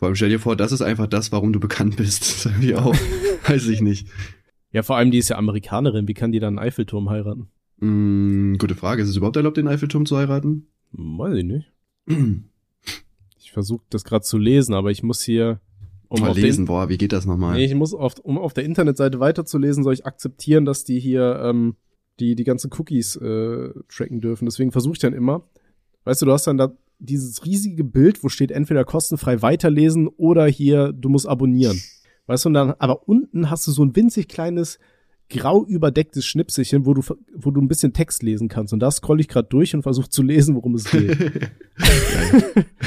S2: Vor allem stell dir vor, das ist einfach das, warum du bekannt bist. *laughs* Irgendwie auch, weiß ich nicht.
S3: Ja, vor allem, die ist ja Amerikanerin. Wie kann die dann einen Eiffelturm heiraten?
S2: Hm, gute Frage. Ist es überhaupt erlaubt, den Eiffelturm zu heiraten?
S3: Weiß ich nicht. *clears throat* Ich versuche das gerade zu lesen, aber ich muss hier. Um
S2: Mal lesen, boah, wie geht das nochmal?
S3: Den, nee, ich muss auf, um auf der Internetseite weiterzulesen, soll ich akzeptieren, dass die hier ähm, die die ganzen Cookies äh, tracken dürfen. Deswegen versuche ich dann immer. Weißt du, du hast dann da dieses riesige Bild, wo steht entweder kostenfrei weiterlesen oder hier du musst abonnieren. Weißt du, und dann aber unten hast du so ein winzig kleines grau überdecktes Schnipselchen, wo du wo du ein bisschen Text lesen kannst und da scroll ich gerade durch und versuche zu lesen, worum es geht. *laughs*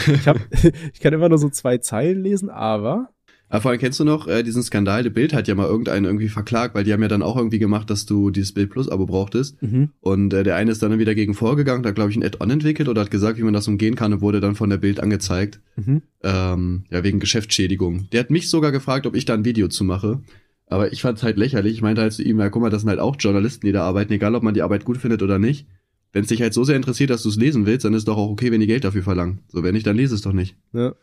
S3: ich hab, *laughs* ich kann immer nur so zwei Zeilen lesen, aber
S2: Aber vor allem kennst du noch äh, diesen Skandal, der Bild hat ja mal irgendeinen irgendwie verklagt, weil die haben ja dann auch irgendwie gemacht, dass du dieses Bild Plus Abo brauchtest.
S3: mhm.
S2: Und äh, der eine ist dann wieder gegen vorgegangen, hat glaube ich ein Add-on entwickelt oder hat gesagt, wie man das umgehen kann und wurde dann von der Bild angezeigt.
S3: Mhm.
S2: Ähm, ja, wegen Geschäftsschädigung. Der hat mich sogar gefragt, ob ich da ein Video zu mache. Aber ich fand's halt lächerlich. Ich meinte halt zu ihm, ja guck mal, das sind halt auch Journalisten, die da arbeiten, egal ob man die Arbeit gut findet oder nicht. Wenn es dich halt so sehr interessiert, dass du es lesen willst, dann ist doch auch okay, wenn die Geld dafür verlangen. So, wenn nicht, dann lese es doch nicht.
S3: Ja.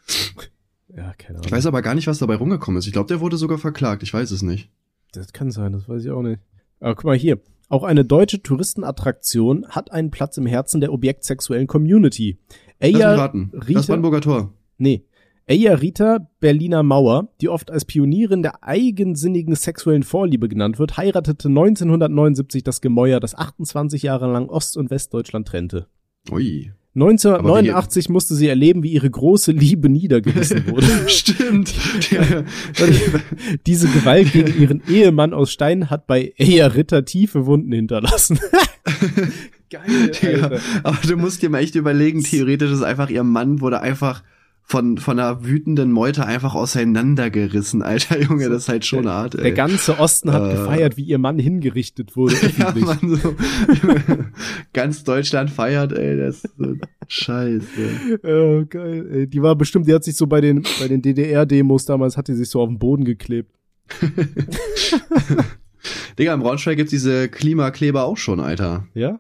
S3: Ja, keine Ahnung.
S2: Ich weiß aber gar nicht, was dabei rumgekommen ist. Ich glaube, der wurde sogar verklagt. Ich weiß es nicht.
S3: Das kann sein, das weiß ich auch nicht. Aber guck mal hier. Auch eine deutsche Touristenattraktion hat einen Platz im Herzen der objektsexuellen Community.
S2: Raten.
S3: Rita-
S2: Das Brandenburger Tor.
S3: Nee. Eya Rita Berliner Mauer, die oft als Pionierin der eigensinnigen sexuellen Vorliebe genannt wird, heiratete 1979 das Gemäuer, das 28 Jahre lang Ost- und Westdeutschland trennte.
S2: Ui.
S3: 1989 musste sie erleben, wie ihre große Liebe niedergerissen *laughs* wurde.
S2: Stimmt. *laughs*
S3: Diese Gewalt gegen ihren Ehemann aus Stein hat bei Eya Ritter tiefe Wunden hinterlassen. *laughs* Geil,
S2: Ja,
S3: Alter.
S2: aber du musst dir mal echt überlegen, theoretisch ist einfach ihr Mann wurde einfach von, von einer wütenden Meute einfach auseinandergerissen, alter Junge, das ist halt schon hart, ey.
S3: Der ganze Osten hat
S2: Äh.
S3: gefeiert, wie ihr Mann hingerichtet wurde. *laughs*
S2: ja. Mann, so. *laughs* Ganz Deutschland feiert, ey, das ist so scheiße.
S3: Oh, geil. Ey, die war bestimmt, die hat sich so bei den, bei den DDR-Demos damals, hat die sich so auf den Boden geklebt. *laughs*
S2: Digga, im Braunschweig gibt's diese Klimakleber auch schon, Alter.
S3: Ja?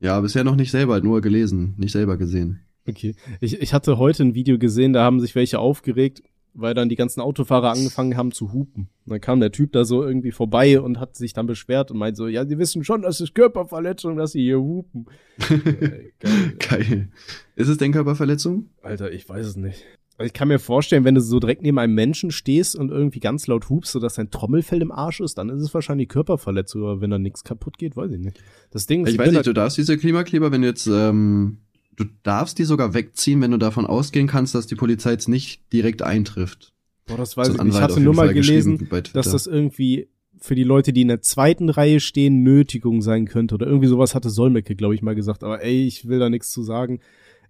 S2: Ja, bisher noch nicht selber, nur gelesen, nicht selber gesehen.
S3: Okay. Ich, ich hatte heute ein Video gesehen, da haben sich welche aufgeregt, weil dann die ganzen Autofahrer angefangen haben zu hupen. Und dann kam der Typ da so irgendwie vorbei und hat sich dann beschwert und meint so, ja, Sie wissen schon, das ist Körperverletzung, dass Sie hier hupen. *laughs* Geil.
S2: Geil. Ist es denn Körperverletzung?
S3: Alter, ich weiß es nicht. Also Ich kann mir vorstellen, wenn du so direkt neben einem Menschen stehst und irgendwie ganz laut hupst, sodass dein Trommelfell im Arsch ist, dann ist es wahrscheinlich Körperverletzung, aber wenn da nichts kaputt geht, weiß ich nicht. Das Ding ist,
S2: Ich weiß nicht, du darfst diese Klimakleber, wenn du jetzt, ähm, du darfst die sogar wegziehen, wenn du davon ausgehen kannst, dass die Polizei jetzt nicht direkt eintrifft.
S3: boah, das weiß
S2: So
S3: ich nicht. Ich hatte nur mal
S2: Fall
S3: gelesen, dass das irgendwie für die Leute, die in der zweiten Reihe stehen, Nötigung sein könnte oder irgendwie sowas hatte Solmecke, glaube ich, mal gesagt. Aber ey, ich will da nichts zu sagen.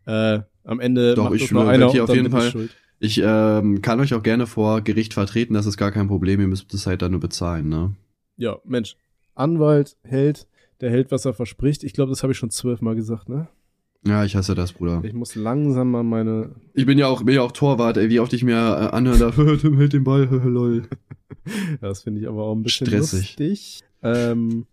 S3: Äh, am Ende
S2: Doch,
S3: macht
S2: ich werd
S3: einer
S2: hier auf jeden Fall-
S3: schuld.
S2: Ich ähm, kann euch auch gerne vor Gericht vertreten, das ist gar kein Problem, ihr müsst das halt dann nur bezahlen, ne?
S3: Ja, Mensch. Anwalt, Held, der hält, was er verspricht. Ich glaube, das habe ich schon zwölfmal gesagt, ne?
S2: Ja, ich hasse das, Bruder.
S3: Ich muss langsam mal meine.
S2: Ich bin ja auch, bin ja auch Torwart, ey, wie oft ich mir äh, anhören darf, *laughs* Tim hält den Ball, lol. *laughs*
S3: Das finde ich aber auch ein bisschen
S2: Stressig.
S3: lustig. Ähm,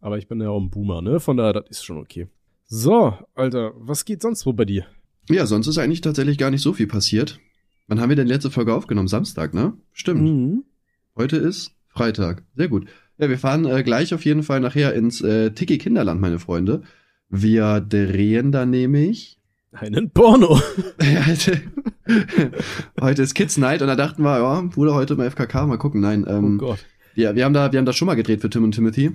S3: aber ich bin ja auch ein Boomer, ne? Von daher, das ist schon okay. So, Alter, was geht sonst wo bei dir?
S2: Ja, sonst ist eigentlich tatsächlich gar nicht so viel passiert. Wann haben wir denn letzte Folge aufgenommen? Samstag, ne? Stimmt.
S3: Mhm.
S2: Heute ist Freitag. Sehr gut. Ja, wir fahren äh, gleich auf jeden Fall nachher ins äh, Tiki Kinderland, meine Freunde. Wir drehen da nämlich.
S3: Einen Porno. *laughs*
S2: heute ist Kids Night und da dachten wir, ja, Bruder, heute mal FKK, mal gucken. Nein,
S3: Oh
S2: ähm,
S3: Gott.
S2: ja, wir haben da, wir haben das schon mal gedreht für Tim und Timothy.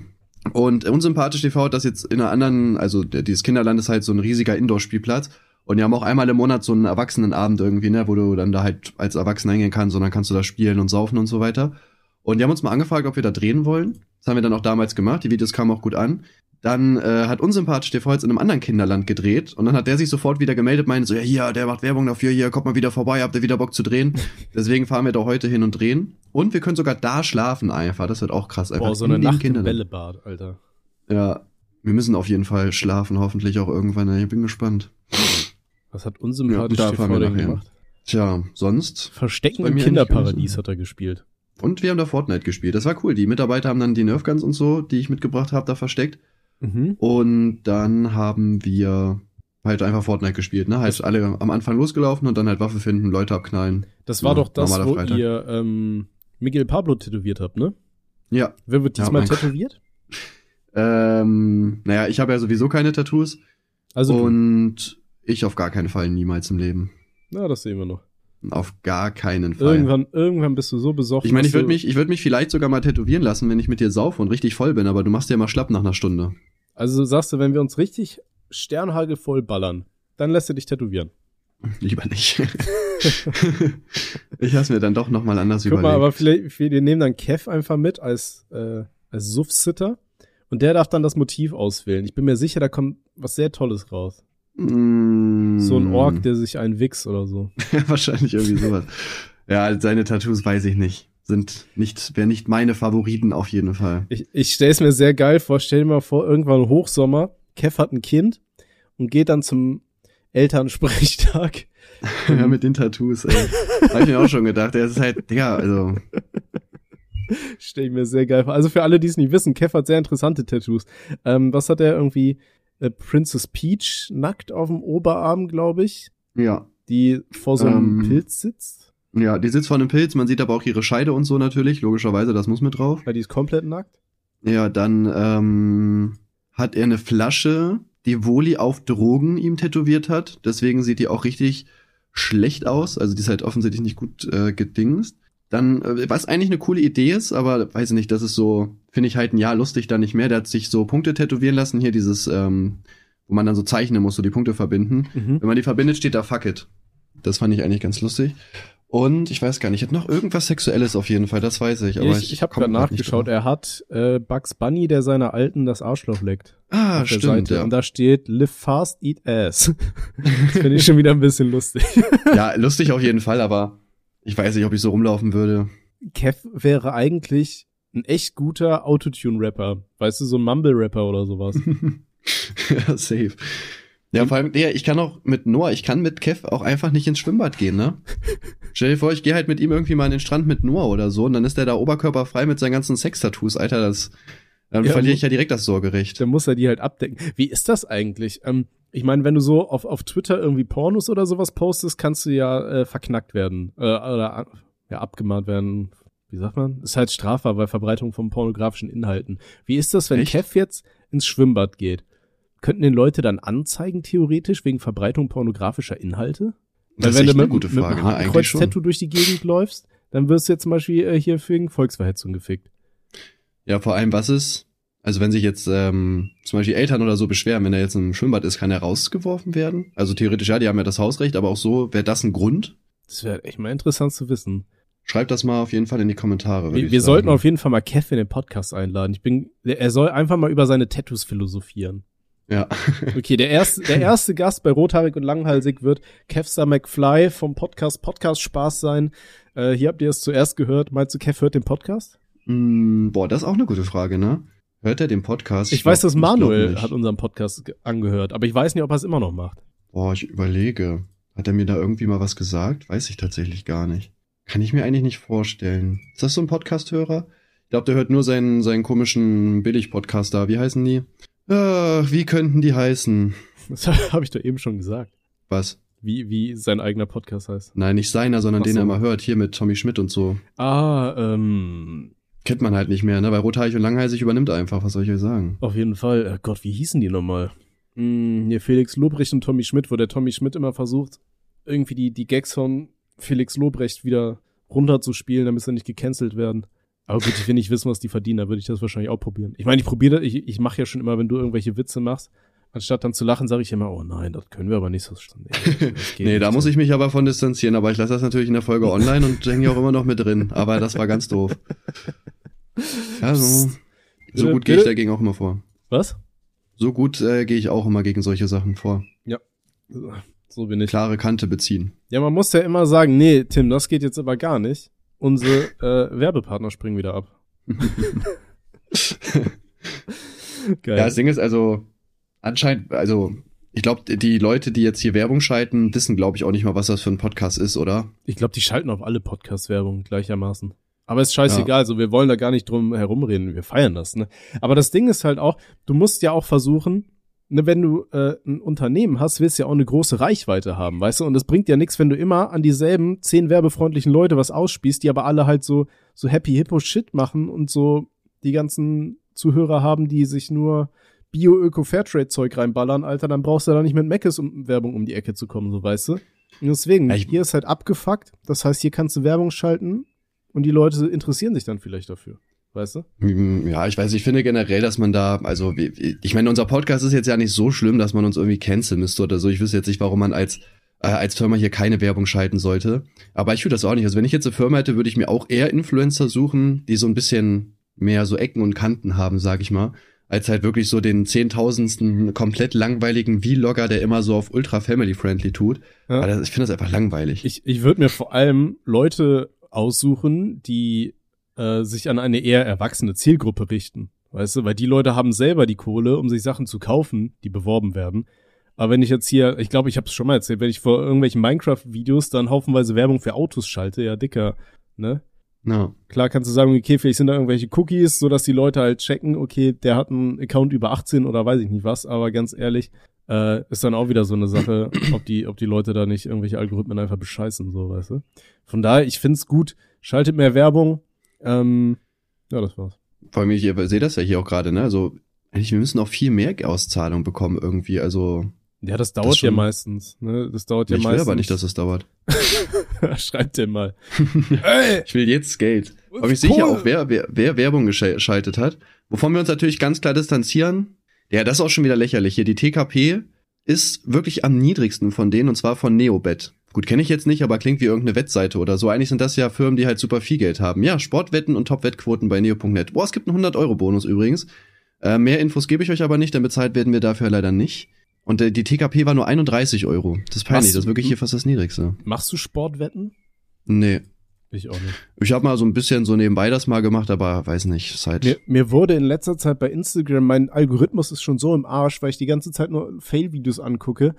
S2: Und Unsympathisch TV hat das jetzt in einer anderen, also dieses Kinderland ist halt so ein riesiger Indoor-Spielplatz. Und die haben auch einmal im Monat so einen Erwachsenenabend irgendwie, ne, wo du dann da halt als Erwachsener hingehen kannst und dann kannst du da spielen und saufen und so weiter. Und die haben uns mal angefragt, ob wir da drehen wollen. Das haben wir dann auch damals gemacht. Die Videos kamen auch gut an. Dann äh, hat Unsympathisch TV jetzt in einem anderen Kinderland gedreht und dann hat der sich sofort wieder gemeldet, meinte so, ja hier, der macht Werbung dafür, hier, kommt mal wieder vorbei, habt ihr wieder Bock zu drehen. *laughs* Deswegen fahren wir da heute hin und drehen. Und wir können sogar da schlafen einfach, das wird auch krass. Einfach
S3: Boah, so
S2: in
S3: eine Nacht im
S2: Kinderland.
S3: Bällebad, Alter.
S2: Ja, wir müssen auf jeden Fall schlafen, hoffentlich auch irgendwann. Ich bin gespannt.
S3: Was hat unsympathisch
S2: Ja,
S3: TV denn gemacht?
S2: Tja, sonst.
S3: Verstecken im Kinderparadies hat er gespielt.
S2: Und wir haben da Fortnite gespielt. Das war cool. Die Mitarbeiter haben dann die Nerfguns und so, die ich mitgebracht habe, da versteckt.
S3: Mhm.
S2: Und dann haben wir halt einfach Fortnite gespielt, ne? Halt alle am Anfang losgelaufen und dann halt Waffe finden, Leute abknallen.
S3: Das war
S2: Ja,
S3: doch das, wo
S2: Freitag.
S3: ihr ähm, Miguel Pablo tätowiert habt, ne?
S2: Ja.
S3: Wer wird
S2: Ja,
S3: diesmal
S2: mein-
S3: tätowiert? *laughs*
S2: Ähm, naja, ich habe ja sowieso keine Tattoos.
S3: Also
S2: und ich auf gar keinen Fall niemals im Leben.
S3: Na, das sehen wir noch.
S2: Auf gar keinen Fall.
S3: Irgendwann, irgendwann bist du so besoffen.
S2: Ich meine, ich würde mich, ich würde mich vielleicht sogar mal tätowieren lassen, wenn ich mit dir saufe und richtig voll bin, aber du machst ja mal schlapp nach einer Stunde.
S3: Also sagst du, wenn wir uns richtig sternhagelvoll ballern, dann lässt du dich tätowieren. *laughs*
S2: Lieber nicht. *laughs* ich hab's mir dann doch nochmal anders
S3: Guck
S2: überlegt.
S3: mal, aber vielleicht, wir nehmen dann Kev einfach mit als, äh, als Suff-Sitter und der darf dann das Motiv auswählen. Ich bin mir sicher, da kommt was sehr Tolles raus.
S2: Mm.
S3: So ein Ork, der sich einen Wix oder so. *laughs*
S2: Ja, wahrscheinlich irgendwie sowas. ja, seine Tattoos weiß ich nicht. Sind nicht, wäre nicht meine Favoriten auf jeden Fall.
S3: Ich, ich stelle es mir sehr geil vor. Stell dir mal vor, irgendwann Hochsommer, Kev hat ein Kind und geht dann zum Elternsprechtag. *laughs*
S2: ja, mit den Tattoos, ey. Hab ich mir auch schon gedacht. Der ist halt, Digga, also.
S3: Stell ich mir sehr geil vor. Also für alle, die es nicht wissen, Kev hat sehr interessante Tattoos. Ähm, was hat er irgendwie? Äh, Princess Peach nackt auf dem Oberarm, glaube ich,
S2: Ja.
S3: die vor so einem
S2: Ähm.
S3: Pilz sitzt,
S2: Ja, die sitzt vor einem Pilz, man sieht aber auch ihre Scheide und so natürlich, logischerweise, das muss mit drauf.
S3: weil die ist komplett nackt.
S2: Ja, dann ähm, hat er eine Flasche, die Woli auf Drogen ihm tätowiert hat. Deswegen sieht die auch richtig schlecht aus. Also die ist halt offensichtlich nicht gut äh, gedingst. Dann, äh, was eigentlich eine coole Idee ist, aber weiß ich nicht, das ist so, finde ich halt ein Jahr lustig da nicht mehr. Der hat sich so Punkte tätowieren lassen, hier dieses, ähm, wo man dann so zeichnen muss, so die Punkte verbinden.
S3: Mhm.
S2: Wenn man die verbindet, steht da Fuck it. Das fand ich eigentlich ganz lustig. Und ich weiß gar nicht, ich hatte noch irgendwas Sexuelles auf jeden Fall, das weiß ich. Aber
S3: ich ich habe
S2: komm
S3: gerade nachgeschaut, er hat äh, Bugs Bunny, der seiner Alten das Arschloch leckt.
S2: Ah, stimmt,
S3: Seite.
S2: ja.
S3: Und da steht Live fast, eat ass. *laughs* das finde ich schon wieder ein bisschen lustig.
S2: Ja, lustig auf jeden Fall, aber ich weiß nicht, ob ich so rumlaufen würde.
S3: Kev wäre eigentlich ein echt guter Autotune-Rapper. Weißt du, so ein Mumble-Rapper oder sowas. *laughs*
S2: ja, safe. Ja, vor allem, ja, ich kann auch mit Noah, ich kann mit Kev auch einfach nicht ins Schwimmbad gehen, ne? *laughs* Stell dir vor, ich gehe halt mit ihm irgendwie mal an den Strand mit Noah oder so und dann ist der da oberkörperfrei mit seinen ganzen Sex-Tattoos, Alter, das, dann
S3: Ja,
S2: verliere ich ja direkt das Sorgerecht.
S3: Dann muss er die halt abdecken. Wie ist das eigentlich? Ähm, ich meine, wenn du so auf, auf Twitter irgendwie Pornos oder sowas postest, kannst du ja äh, verknackt werden. Äh, oder ja, abgemahnt werden. Wie sagt man? Ist halt strafbar bei Verbreitung von pornografischen Inhalten. Wie ist das, wenn
S2: Echt?
S3: Kev jetzt ins Schwimmbad geht? Könnten den Leute dann anzeigen, theoretisch, wegen Verbreitung pornografischer Inhalte?
S2: Das ist
S3: wenn du
S2: eine
S3: mit,
S2: gute
S3: mit
S2: Frage,
S3: einem
S2: ne? Eigentlich
S3: Hakenkreuz-Tattoo durch die Gegend läufst, dann wirst du jetzt zum Beispiel äh, hier wegen Volksverhetzung gefickt.
S2: Ja, vor allem, was ist, also wenn sich jetzt ähm, zum Beispiel Eltern oder so beschweren, wenn er jetzt im Schwimmbad ist, kann er rausgeworfen werden? Also theoretisch, ja, die haben ja das Hausrecht, aber auch so, wäre das ein Grund?
S3: Das wäre echt mal interessant zu wissen.
S2: Schreibt das mal auf jeden Fall in die Kommentare.
S3: Wir, wir sollten auf jeden Fall mal Kev in den Podcast einladen. Ich bin, er soll einfach mal über seine Tattoos philosophieren.
S2: Ja. *laughs*
S3: Okay, der erste, der erste Gast bei Rothaarig und Langhalsig wird Kevstar McFly vom Podcast Podcast Spaß sein. Äh, hier habt ihr es zuerst gehört. Meinst du, Kev hört den Podcast?
S2: Mm, boah, das ist auch eine gute Frage, ne? Hört er den Podcast?
S3: Ich, weiß,
S2: glaub-
S3: dass
S2: ich
S3: Manuel hat unseren Podcast ge- angehört, aber ich weiß nicht, ob er es immer noch macht.
S2: Boah, ich überlege. Hat er mir da irgendwie mal was gesagt? Weiß ich tatsächlich gar nicht. Kann ich mir eigentlich nicht vorstellen. Ist das so ein Podcast-Hörer? Ich glaube, der hört nur seinen, seinen komischen Billig-Podcast da. Wie heißen die? Ach, wie könnten die heißen?
S3: Das *laughs* habe ich doch eben schon gesagt.
S2: Was?
S3: Wie, wie sein eigener Podcast heißt.
S2: Nein, nicht seiner, sondern
S3: Ach
S2: den
S3: so.
S2: er mal hört. Hier mit Tommy Schmidt und so.
S3: Ah, ähm,
S2: Kennt man halt nicht mehr, ne? Bei Rothaarig und Langhalsig übernimmt er einfach. Was soll ich euch sagen?
S3: Auf jeden Fall. Äh, Gott, wie hießen die nochmal? Hm, hier Felix Lobrecht und Tommy Schmidt, wo der Tommy Schmidt immer versucht, irgendwie die, die Gags von Felix Lobrecht wieder runterzuspielen, damit sie nicht gecancelt werden. Aber gut, ich will nicht wissen, was die verdienen, da würde ich das wahrscheinlich auch probieren. Ich meine, ich probiere, ich, ich mache ja schon immer, wenn du irgendwelche Witze machst, anstatt dann zu lachen, sage ich immer, oh nein, das können wir aber nicht so.
S2: Nee, *laughs* nee da muss ich mich aber von distanzieren, aber ich lasse das natürlich in der Folge online und hänge auch immer noch mit drin. Aber das war ganz doof. *laughs* Also, so gut gehe ich dagegen auch immer vor.
S3: Was?
S2: So gut äh, gehe ich auch immer gegen solche Sachen vor.
S3: Ja. So bin ich.
S2: Klare Kante beziehen.
S3: Ja, man muss ja immer sagen, nee, Tim, das geht jetzt aber gar nicht unsere äh, Werbepartner springen wieder ab. *laughs*
S2: Geil. Ja, das Ding ist also, anscheinend, also, ich glaube, die Leute, die jetzt hier Werbung schalten, wissen, glaube ich, auch nicht mal, was das für ein Podcast ist, oder?
S3: Ich glaube, die schalten auf alle Podcast-Werbung gleichermaßen. Aber ist scheißegal, ja. also wir wollen da gar nicht drum herumreden, wir feiern das, ne? Aber das Ding ist halt auch, du musst ja auch versuchen, ne, wenn du äh, ein Unternehmen hast, willst du ja auch eine große Reichweite haben, weißt du? Und es bringt ja nichts, wenn du immer an dieselben zehn werbefreundlichen Leute was ausspielst, die aber alle halt so so happy hippo Shit machen und so die ganzen Zuhörer haben, die sich nur Bio Öko Fairtrade Zeug reinballern, Alter, dann brauchst du da nicht mit Meckes um Werbung um die Ecke zu kommen, so weißt du? Und deswegen, ich hier ist halt abgefuckt, das heißt, hier kannst du Werbung schalten und die Leute interessieren sich dann vielleicht dafür weißt du?
S2: Mm, ja, ich weiß, ich finde generell, dass man da, also ich meine, unser Podcast ist jetzt ja nicht so schlimm, dass man uns irgendwie canceln müsste oder so. Ich wüsste jetzt nicht, warum man als äh, als Firma hier keine Werbung schalten sollte. Aber ich würde das auch nicht. Also wenn ich jetzt eine Firma hätte, würde ich mir auch eher Influencer suchen, die so ein bisschen mehr so Ecken und Kanten haben, sag ich mal, als halt wirklich so den zehntausendsten komplett langweiligen Vlogger, der immer so auf ultra family friendly tut. Ja. Aber ich finde das einfach langweilig.
S3: Ich, ich würde mir vor allem Leute aussuchen, die äh, sich an eine eher erwachsene Zielgruppe richten. Weißt du, weil die Leute haben selber die Kohle, um sich Sachen zu kaufen, die beworben werden. Aber wenn ich jetzt hier, ich glaube, ich habe es schon mal erzählt, wenn ich vor irgendwelchen Minecraft-Videos dann haufenweise Werbung für Autos schalte, ja, dicker, ne?
S2: No.
S3: Klar kannst du sagen, okay, vielleicht sind da irgendwelche Cookies, so dass die Leute halt checken, okay, der hat einen Account über 18 oder weiß ich nicht was, aber ganz ehrlich, äh, ist dann auch wieder so eine Sache, *clears throat* ob die, ob die Leute da nicht irgendwelche Algorithmen einfach bescheißen, so, weißt du? Von daher, ich find's gut, schaltet mehr Werbung, ähm, ja, das war's.
S2: Vor allem, ich sehe das ja hier auch gerade, ne? Also, eigentlich, wir müssen auch viel mehr Auszahlung bekommen irgendwie, also.
S3: Ja, das dauert das ja meistens, ne? Das dauert ja
S2: ich
S3: meistens.
S2: Ich will aber nicht, dass es dauert. *laughs*
S3: Schreibt dir mal. *laughs*
S2: Ey, ich will jetzt Geld. Aber ich sehe ja auch, wer, wer, wer Werbung geschaltet hat. Wovon wir uns natürlich ganz klar distanzieren. Ja, das ist auch schon wieder lächerlich hier. Die TKP ist wirklich am niedrigsten von denen und zwar von Neobet. Gut, kenne ich jetzt nicht, aber klingt wie irgendeine Wettseite oder so. Eigentlich sind das ja Firmen, die halt super viel Geld haben. Ja, Sportwetten und Top-Wettquoten bei neo.net. Boah, es gibt einen 100-Euro-Bonus übrigens. Äh, mehr Infos gebe ich euch aber nicht, denn bezahlt werden wir dafür leider nicht. Und äh, die TKP war nur 31 Euro. Das ist peinlich, das ist wirklich hier fast das Niedrigste.
S3: Machst du Sportwetten?
S2: Nee.
S3: Ich auch nicht.
S2: Ich habe mal so ein bisschen so nebenbei das mal gemacht, aber weiß nicht, seit.
S3: Mir, mir wurde in letzter Zeit bei Instagram, mein Algorithmus ist schon so im Arsch, weil ich die ganze Zeit nur Fail-Videos angucke.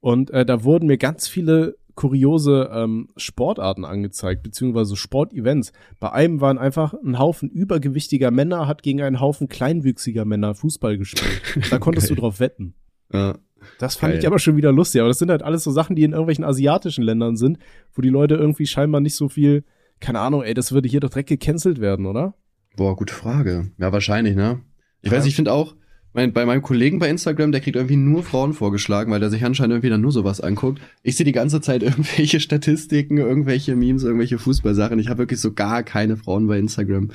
S3: Und äh, da wurden mir ganz viele kuriose ähm, Sportarten angezeigt, beziehungsweise Sportevents. Bei einem waren einfach ein Haufen übergewichtiger Männer, hat gegen einen Haufen kleinwüchsiger Männer Fußball gespielt. Da konntest du drauf wetten.
S2: Ja.
S3: Das fand Geil. ich aber schon wieder lustig. Aber das sind halt alles so Sachen, die in irgendwelchen asiatischen Ländern sind, wo die Leute irgendwie scheinbar nicht so viel, keine Ahnung, ey, das würde hier doch direkt gecancelt werden, oder?
S2: Boah, gute Frage. Ja, wahrscheinlich, ne? Ich ja. weiß, ich finde auch, mein, bei meinem Kollegen bei Instagram, der kriegt irgendwie nur Frauen vorgeschlagen, weil der sich anscheinend irgendwie dann nur sowas anguckt. Ich sehe die ganze Zeit *laughs* irgendwelche Statistiken, irgendwelche Memes, irgendwelche Fußballsachen. Ich habe wirklich so gar keine Frauen bei Instagram,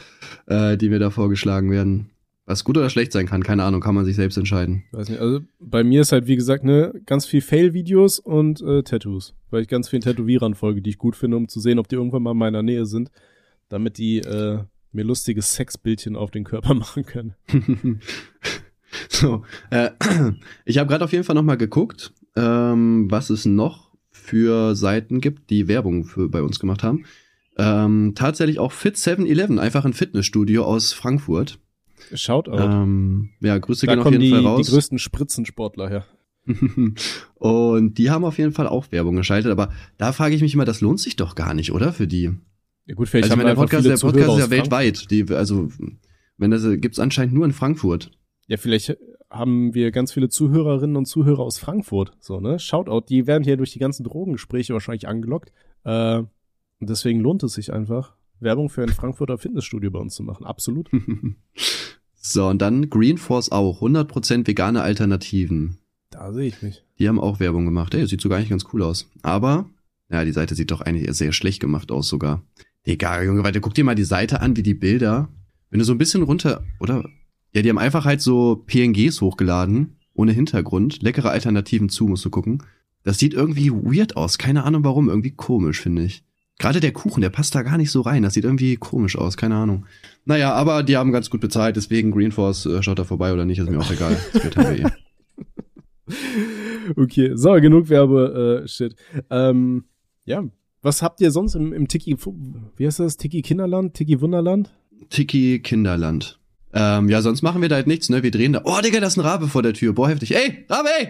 S2: äh, die mir da vorgeschlagen werden. Was gut oder schlecht sein kann, keine Ahnung, kann man sich selbst entscheiden.
S3: Weiß nicht, also bei mir ist halt, wie gesagt, ne, ganz viel Fail-Videos und äh, Tattoos. Weil ich ganz vielen Tätowierern folge, die ich gut finde, um zu sehen, ob die irgendwann mal in meiner Nähe sind, damit die äh, mir lustige Sexbildchen auf den Körper *laughs* machen können. *laughs*
S2: So, äh, *clears throat* ich habe gerade auf jeden Fall noch mal geguckt, ähm, was es noch für Seiten gibt, die Werbung für bei uns gemacht haben. Ähm, tatsächlich auch Fit 7-Eleven, einfach ein Fitnessstudio aus Frankfurt.
S3: Shoutout.
S2: Ähm, ja, Grüße
S3: da
S2: gehen auf jeden
S3: die,
S2: Fall raus.
S3: Die größten Spritzensportler her. *laughs*
S2: und die haben auf jeden Fall auch Werbung geschaltet, aber da frage ich mich immer, das lohnt sich doch gar nicht, oder? Für die.
S3: Ja gut, vielleicht
S2: also haben der Podcast, der Podcast ist ja weltweit. Die, also, wenn das gibt's anscheinend nur in Frankfurt.
S3: Ja, vielleicht haben wir ganz viele Zuhörerinnen und Zuhörer aus Frankfurt. So, ne? Shoutout, die werden hier durch die ganzen Drogengespräche wahrscheinlich angelockt. Äh, und deswegen lohnt es sich einfach, Werbung für ein Frankfurter Fitnessstudio bei uns zu machen. Absolut. *laughs*
S2: so, und dann Green Force auch. 100% vegane Alternativen.
S3: Da sehe ich mich.
S2: Die haben auch Werbung gemacht. Ey, sieht sogar eigentlich ganz cool aus. Aber, ja, die Seite sieht doch eigentlich sehr schlecht gemacht aus sogar. Egal, Junge, weiter. Guck dir mal die Seite an, wie die Bilder. Wenn du so ein bisschen runter, oder? Ja, die haben einfach halt so PNGs hochgeladen, ohne Hintergrund. Leckere Alternativen zu, musst du gucken. Das sieht irgendwie weird aus. Keine Ahnung warum. Irgendwie komisch, finde ich. Gerade der Kuchen, der passt da gar nicht so rein. Das sieht irgendwie komisch aus. Keine Ahnung. Naja, aber die haben ganz gut bezahlt. Deswegen Greenforce äh, schaut da vorbei oder nicht, ist mir auch egal. *laughs* Das Geld haben wir eh.
S3: Okay, so, genug Werbe-Shit. ähm, ja, was habt ihr sonst im, im Tiki, wie heißt das? Tiki Kinderland? Tiki Wunderland?
S2: Tiki Kinderland. Ähm, ja, sonst machen wir da halt nichts, ne? Wir drehen da. Oh, Digga, da ist ein Rabe vor der Tür. Boah, heftig. Ey, Rabe, ey!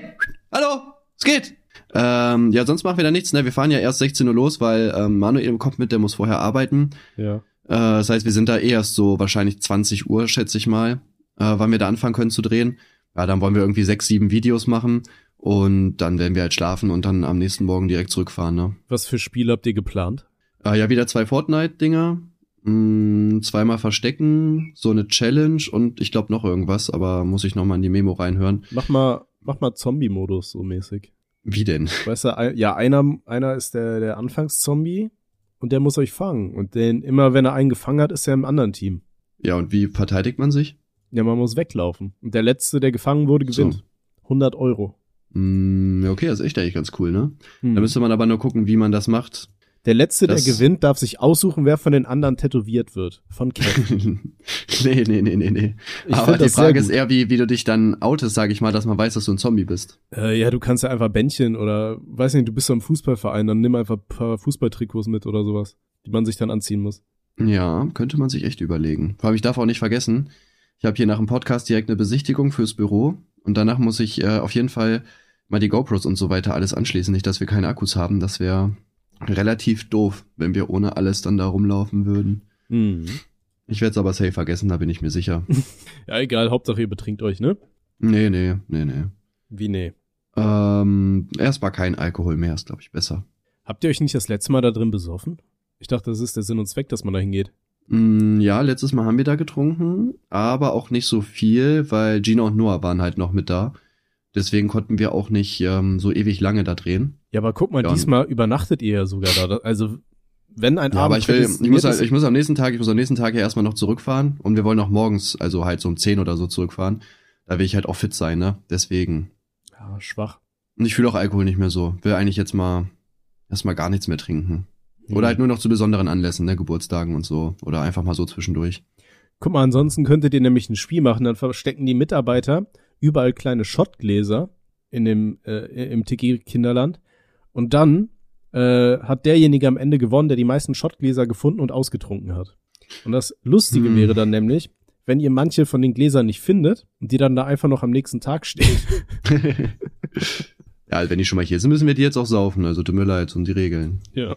S2: Hallo! Es geht! Ähm, ja, sonst machen wir da nichts, ne? Wir fahren ja erst 16 Uhr los, weil ähm, Manuel kommt mit, der muss vorher arbeiten.
S3: Ja.
S2: Äh, das heißt, wir sind da eh erst so wahrscheinlich 20 Uhr, schätze ich mal, äh, wann wir da anfangen können zu drehen. Ja, dann wollen wir irgendwie sechs, sieben Videos machen und dann werden wir halt schlafen und dann am nächsten Morgen direkt zurückfahren, ne?
S3: Was für Spiele habt ihr geplant?
S2: Äh, ja, wieder zwei Fortnite-Dinger, mh, zweimal verstecken, so eine Challenge und ich glaube noch irgendwas, aber muss ich noch mal in die Memo reinhören.
S3: Mach mal, mach mal Zombie-Modus so mäßig.
S2: Wie denn?
S3: Weißt du, ja, einer, einer ist der, der Anfangszombie und der muss euch fangen. Und den, immer wenn er einen gefangen hat, ist er im anderen Team.
S2: Ja, und wie verteidigt man sich?
S3: Ja, man muss weglaufen. Und der Letzte, der gefangen wurde, gewinnt.
S2: So.
S3: 100 Euro.
S2: Mm, okay, das ist echt eigentlich ganz cool, ne?
S3: Hm.
S2: Da müsste man aber nur gucken, wie man das macht.
S3: Der Letzte,
S2: Das-
S3: der gewinnt, darf sich aussuchen, wer von den anderen tätowiert wird. Von Ken. *laughs*
S2: nee, nee, nee, nee, nee.
S3: Ich
S2: aber die Frage ist eher, wie, wie du dich dann outest, sag ich mal, dass man weiß, dass du ein Zombie bist.
S3: Äh, ja, du kannst ja einfach Bändchen oder, weiß nicht, du bist so im Fußballverein, dann nimm einfach ein paar Fußballtrikots mit oder sowas, die man sich dann anziehen muss.
S2: Ja, könnte man sich echt überlegen. Vor allem, ich darf auch nicht vergessen, ich habe hier nach dem Podcast direkt eine Besichtigung fürs Büro und danach muss ich äh, auf jeden Fall mal die GoPros und so weiter alles anschließen. Nicht, dass wir keine Akkus haben. Das wäre relativ doof, wenn wir ohne alles dann da rumlaufen würden.
S3: Hm.
S2: Ich werde es aber safe vergessen, da bin ich mir sicher. *laughs*
S3: Ja, egal, Hauptsache ihr betrinkt euch, ne?
S2: nee, nee, nee, nee.
S3: Wie nee.
S2: Ähm, erstmal kein Alkohol mehr, ist glaube ich besser.
S3: Habt ihr euch nicht das letzte Mal da drin besoffen? Ich dachte, das ist der Sinn und Zweck, dass man da hingeht.
S2: Mm, ja, letztes Mal haben wir da getrunken, aber auch nicht so viel, weil Gina und Noah waren halt noch mit da. Deswegen konnten wir auch nicht ähm, so ewig lange da drehen.
S3: Ja, aber guck mal,
S2: Ja,
S3: diesmal übernachtet ihr ja sogar da. Also, wenn ein
S2: Ja,
S3: Abend
S2: aber ich will, ich muss, halt, ich muss am nächsten Tag, ich muss am nächsten Tag ja erstmal noch zurückfahren und wir wollen auch morgens, also halt so um 10 oder so zurückfahren. Da will ich halt auch fit sein, ne? Deswegen.
S3: ja, schwach.
S2: Und ich fühle auch Alkohol nicht mehr so. Will eigentlich jetzt mal erstmal gar nichts mehr trinken. Oder halt nur noch zu besonderen Anlässen, ne? Geburtstagen und so. Oder einfach mal so zwischendurch.
S3: Guck mal, ansonsten könntet ihr nämlich ein Spiel machen, dann verstecken die Mitarbeiter überall kleine Schottgläser in dem, äh, im Tiki-Kinderland. Und dann äh, hat derjenige am Ende gewonnen, der die meisten Schottgläser gefunden und ausgetrunken hat. Und das Lustige
S2: Hm.
S3: wäre dann nämlich, wenn ihr manche von den Gläsern nicht findet und die dann da einfach noch am nächsten Tag stehen. *laughs*
S2: ja, wenn die schon mal hier sind, müssen wir die jetzt auch saufen. Also tut mir leid, sind die Regeln.
S3: ja.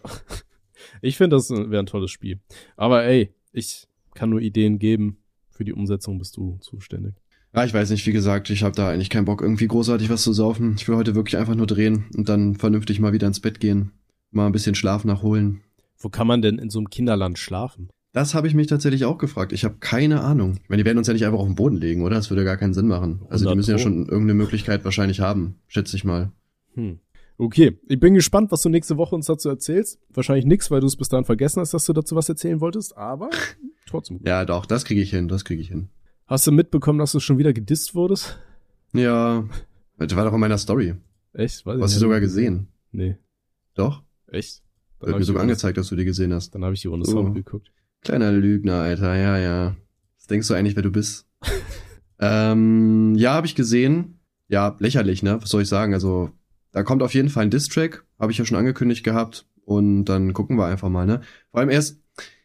S3: Ich finde, das wäre ein tolles Spiel. Aber ey, ich kann nur Ideen geben. Für die Umsetzung bist du zuständig.
S2: Ja, ich weiß nicht, wie gesagt, ich habe da eigentlich keinen Bock, irgendwie großartig was zu saufen. Ich will heute wirklich einfach nur drehen und dann vernünftig mal wieder ins Bett gehen. Mal ein bisschen Schlaf nachholen.
S3: Wo kann man denn in so einem Kinderland schlafen?
S2: Das habe ich mich tatsächlich auch gefragt. Ich habe keine Ahnung. Ich meine, die werden uns ja nicht einfach auf den Boden legen, oder? Das würde gar keinen Sinn machen. Also die
S3: 100
S2: müssen ja schon irgendeine Möglichkeit wahrscheinlich haben, schätze ich mal.
S3: Hm. Okay, ich bin gespannt, was du nächste Woche uns dazu erzählst. Wahrscheinlich nix, weil du es bis dahin vergessen hast, dass du dazu was erzählen wolltest, aber *laughs* trotzdem. gut.
S2: Ja, doch, das kriege ich hin, das kriege ich hin.
S3: Hast du mitbekommen, dass du schon wieder gedisst wurdest?
S2: Ja, das war doch in meiner Story.
S3: Echt? Weiß
S2: Du hast
S3: nicht.
S2: sogar gesehen.
S3: Nee,
S2: Doch?
S3: echt? Dann
S2: Wird mir sogar angezeigt, dass du die gesehen hast.
S3: Dann habe ich die ohne
S2: Oh.
S3: Sound geguckt.
S2: Kleiner Lügner, Alter, ja, ja. Was denkst du eigentlich, wer du bist? *laughs* ähm, ja, habe ich gesehen. Ja, lächerlich, ne? Was soll ich sagen? Also, da kommt auf jeden Fall ein Diss-Track, habe ich ja schon angekündigt gehabt. Und dann gucken wir einfach mal, ne? Vor allem erst,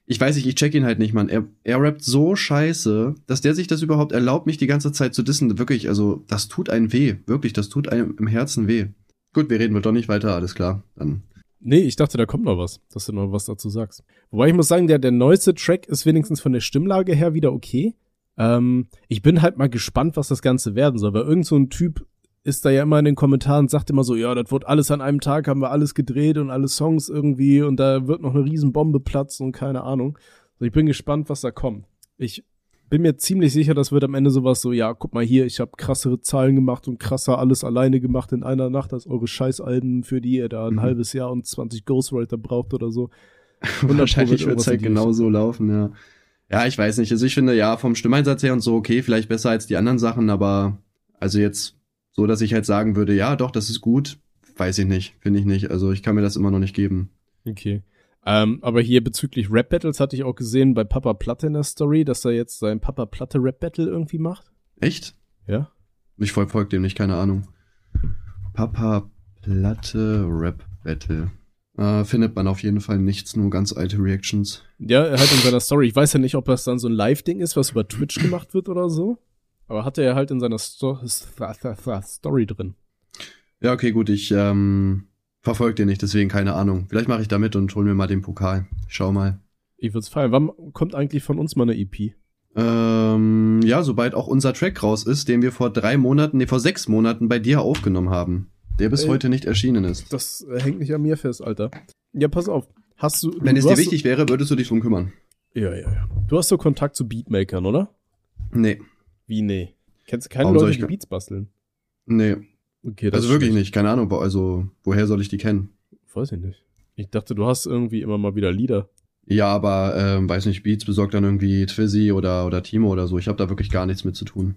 S2: ich weiß nicht, ich check ihn halt nicht, Mann. Er, er rappt so scheiße, dass der sich das überhaupt erlaubt, mich die ganze Zeit zu dissen. Wirklich, also, das tut einem weh. Wirklich, das tut einem im Herzen weh. Gut, wir reden wohl doch nicht weiter, alles klar. Dann.
S3: Nee, ich dachte, da kommt noch was, dass du noch was dazu sagst. Wobei ich muss sagen, der, der neueste Track ist wenigstens von der Stimmlage her wieder okay. Ähm, ich bin halt mal gespannt, was das Ganze werden soll, weil irgend so ein Typ ist da ja immer in den Kommentaren, sagt immer so, ja, das wird alles an einem Tag, haben wir alles gedreht und alle Songs irgendwie und da wird noch eine Riesenbombe platzen und keine Ahnung. Also ich bin gespannt, was da kommt. Ich bin mir ziemlich sicher, das wird am Ende sowas so, ja, guck mal hier, ich habe krassere Zahlen gemacht und krasser alles alleine gemacht in einer Nacht als eure Scheißalben, für die ihr da ein
S2: Mhm.
S3: halbes Jahr und 20 Ghostwriter braucht oder so. *laughs*
S2: Wahrscheinlich wird es halt genau so laufen, ja. Ja, ich weiß nicht. Also ich finde, ja, vom Stimmeinsatz her und so, okay, vielleicht besser als die anderen Sachen, aber also jetzt so, dass ich halt sagen würde, ja, doch, das ist gut, weiß ich nicht, finde ich nicht. Also ich kann mir das immer noch nicht geben.
S3: Okay. Ähm, aber hier bezüglich Rap Battles hatte ich auch gesehen bei Papa Platte in der Story, dass er jetzt sein Papa Platte Rap Battle irgendwie macht.
S2: Echt?
S3: Ja.
S2: Ich folge dem nicht, keine Ahnung. Papa Platte Rap Battle. Äh, findet man auf jeden Fall nichts, nur ganz alte Reactions.
S3: Ja, er hat in seiner Story. Ich weiß ja nicht, ob das dann so ein Live-Ding ist, was über Twitch gemacht wird oder so. Aber hatte er halt in seiner Sto Story drin.
S2: Ja, okay, gut. Ich ähm, verfolge den nicht, deswegen keine Ahnung. Vielleicht mache ich da mit und hol mir mal den Pokal. Schau mal.
S3: Ich würde es feiern. Wann kommt eigentlich von uns mal eine EP?
S2: Ähm, ja, sobald auch unser Track raus ist, den wir vor drei Monaten, nee, vor sechs Monaten bei dir aufgenommen haben. Der bis Ey, heute nicht erschienen ist.
S3: Das hängt nicht an mir fest, Alter. Ja, pass auf. Hast du.
S2: Wenn
S3: du,
S2: es dir wichtig wäre, würdest du dich drum kümmern.
S3: Ja, ja, ja. Du hast so Kontakt zu Beatmakern, oder?
S2: Nee.
S3: Wie nee? Kennst du keine Warum Leute, die Beats basteln?
S2: Nee. Okay, das also wirklich nicht, keine Ahnung. Also, woher soll ich die kennen?
S3: Weiß ich nicht. Ich dachte, du hast irgendwie immer mal wieder Lieder.
S2: Ja, aber ähm, weiß nicht, Beats besorgt dann irgendwie Twizzy oder, oder Timo oder so. Ich habe da wirklich gar nichts mit zu tun.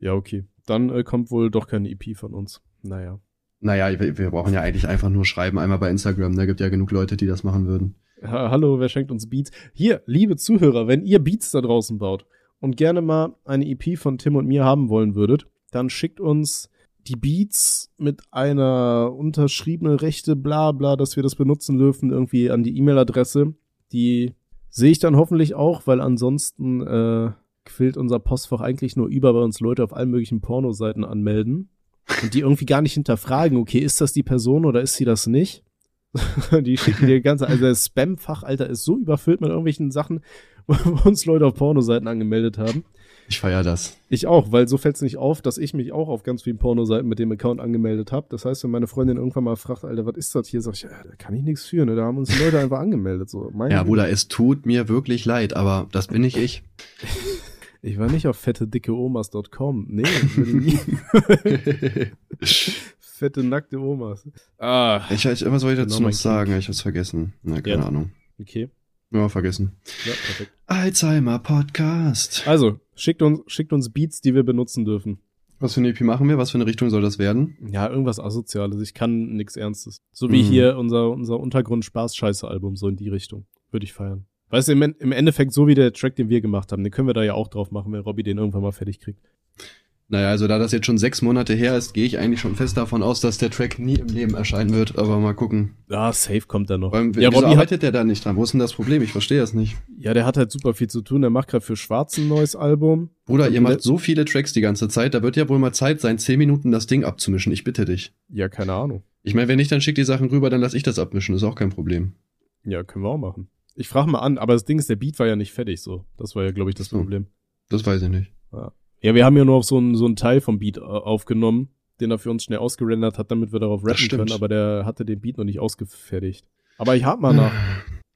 S3: Ja, okay. Dann äh, kommt wohl doch keine EP von uns. Naja.
S2: Naja, wir, wir brauchen ja eigentlich einfach nur schreiben, einmal bei Instagram. Da gibt ja genug Leute, die das machen würden.
S3: Ha Hallo, wer schenkt uns Beats? Hier, liebe Zuhörer, wenn ihr Beats da draußen baut und gerne mal eine EP von Tim und mir haben wollen würdet, dann schickt uns die Beats mit einer unterschriebenen Rechte, bla bla, dass wir das benutzen dürfen, irgendwie an die E-Mail-Adresse. Die sehe ich dann hoffentlich auch, weil ansonsten äh, quillt unser Postfach eigentlich nur über, weil uns Leute auf allen möglichen Pornoseiten anmelden und die irgendwie gar nicht hinterfragen, okay, ist das die Person oder ist sie das nicht? *laughs* die schicken dir ganze, also das Spam-Fach, Alter, ist so überfüllt mit irgendwelchen Sachen, wo *laughs* uns Leute auf Pornoseiten angemeldet haben.
S2: Ich feier das.
S3: Ich auch, weil so fällt es nicht auf, dass ich mich auch auf ganz vielen Pornoseiten mit dem Account angemeldet habe. Das heißt, wenn meine Freundin irgendwann mal fragt, Alter, was ist das hier, sag ich, ja, da kann ich nichts für, ne? Da haben uns die Leute einfach angemeldet. So.
S2: Mein ja, Bruder, es tut mir wirklich leid, aber das bin nicht ich.
S3: Ich war nicht auf fettedickeomas.com. Nee, nie. *laughs* *laughs* Fette, nackte Omas.
S2: Ah. Ich, ich, was soll ich dazu noch sagen? Ich hab's vergessen. Na, keine ja. Ahnung.
S3: Okay.
S2: Ja, vergessen. Ja, perfekt. Alzheimer Podcast.
S3: Also, schickt uns, schickt uns Beats, die wir benutzen dürfen.
S2: Was für eine EP machen wir? Was für eine Richtung soll das werden?
S3: Ja, irgendwas Asoziales. Ich kann nichts Ernstes. So wie mhm. hier unser, unser Untergrund-Spaß-Scheiße-Album, so in die Richtung. Würde ich feiern. Weißt du, im, im Endeffekt so wie der Track, den wir gemacht haben, den können wir da ja auch drauf machen, wenn Robbie den irgendwann mal fertig kriegt.
S2: Naja, also da das jetzt schon sechs Monate her ist, gehe ich eigentlich schon fest davon aus, dass der Track nie im Leben erscheinen wird. Aber mal gucken.
S3: Ah, safe kommt er noch.
S2: Weil, ja, wieso Robbie arbeitet der da nicht dran? Wo ist denn das Problem? Ich verstehe das nicht.
S3: Ja, der hat halt super viel zu tun. Der macht gerade für Schwarz ein neues Album.
S2: Bruder, ihr macht so viele Tracks die ganze Zeit, da wird ja wohl mal Zeit sein, zehn Minuten das Ding abzumischen. Ich bitte dich.
S3: Ja, keine Ahnung.
S2: Ich meine, wenn nicht, dann schick die Sachen rüber, dann lass ich das abmischen. Ist auch kein Problem.
S3: Ja, können wir auch machen. Ich frage mal an, aber das Ding ist, der Beat war ja nicht fertig so. Das war ja, glaube ich, das so. Problem.
S2: Das weiß ich nicht.
S3: Ja. Ja, wir haben ja nur auf so einen so einen Teil vom Beat äh, aufgenommen, den er für uns schnell ausgerendert hat, damit wir darauf rappen können, aber der hatte den Beat noch nicht ausgefertigt. Aber ich hab mal nach.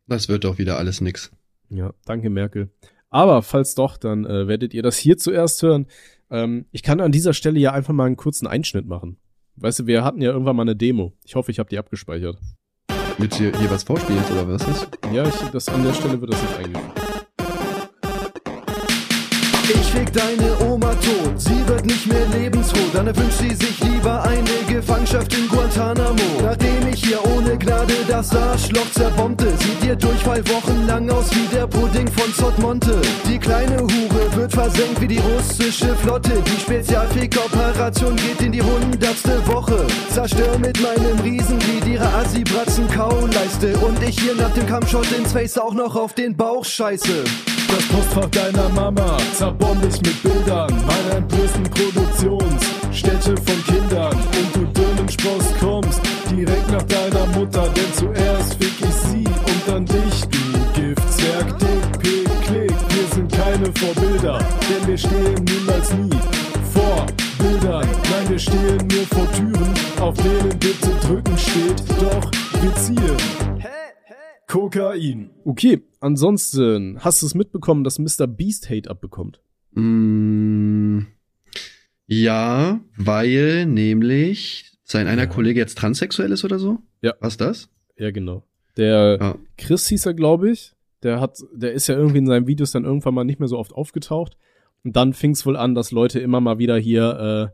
S2: Das wird doch wieder alles nix.
S3: Ja, danke Merkel. Aber falls doch, dann äh, werdet ihr das hier zuerst hören. Ähm, ich kann an dieser Stelle ja einfach mal einen kurzen Einschnitt machen. Weißt du, wir hatten ja irgendwann mal eine Demo. Ich hoffe, ich habe die abgespeichert.
S2: Mit hier, hier was vorspielt oder was ist?
S3: Ja, ich, das, an der Stelle wird das nicht eingefügt.
S4: Ich fick deine Oma tot, sie wird nicht mehr lebensfroh. Dann erwünscht sie sich lieber eine Gefangenschaft in Guantanamo. Nachdem ich hier ohne Gnade das Arschloch zerbombte, sieht ihr Durchfall wochenlang aus wie der Pudding von Zottmonte. Die kleine Hure wird versenkt wie die russische Flotte. Die Spezialfick-Operation geht in die hundertste Woche. Zerstör mit meinem Riesenglied ihre Assi-Bratzen-Kauleiste. Und ich hier nach dem Kampfshot ins Face auch noch auf den Bauch scheiße. Das Postfach deiner Mama zerbomb ich mit Bildern meiner entblößten Produktionsstätte von Kindern. Und du Dönenspross kommst direkt nach deiner Mutter, denn zuerst fick ich sie und dann dich, du Giftzwerg, dick, klick. Wir sind keine Vorbilder, denn wir stehen niemals nie vor Bildern. Nein, wir stehen nur vor Türen, auf denen Kokain.
S3: Okay, ansonsten, hast du es mitbekommen, dass Mr. Beast Hate abbekommt?
S2: Mm, ja, weil nämlich sein einer ja. Kollege jetzt transsexuell ist oder so?
S3: Ja.
S2: Was das?
S3: Ja, genau. Der
S2: Ja.
S3: Chris hieß er, glaube ich. Der hat, der ist ja irgendwie in seinen Videos dann irgendwann mal nicht mehr so oft aufgetaucht. Und dann fing es wohl an, dass Leute immer mal wieder hier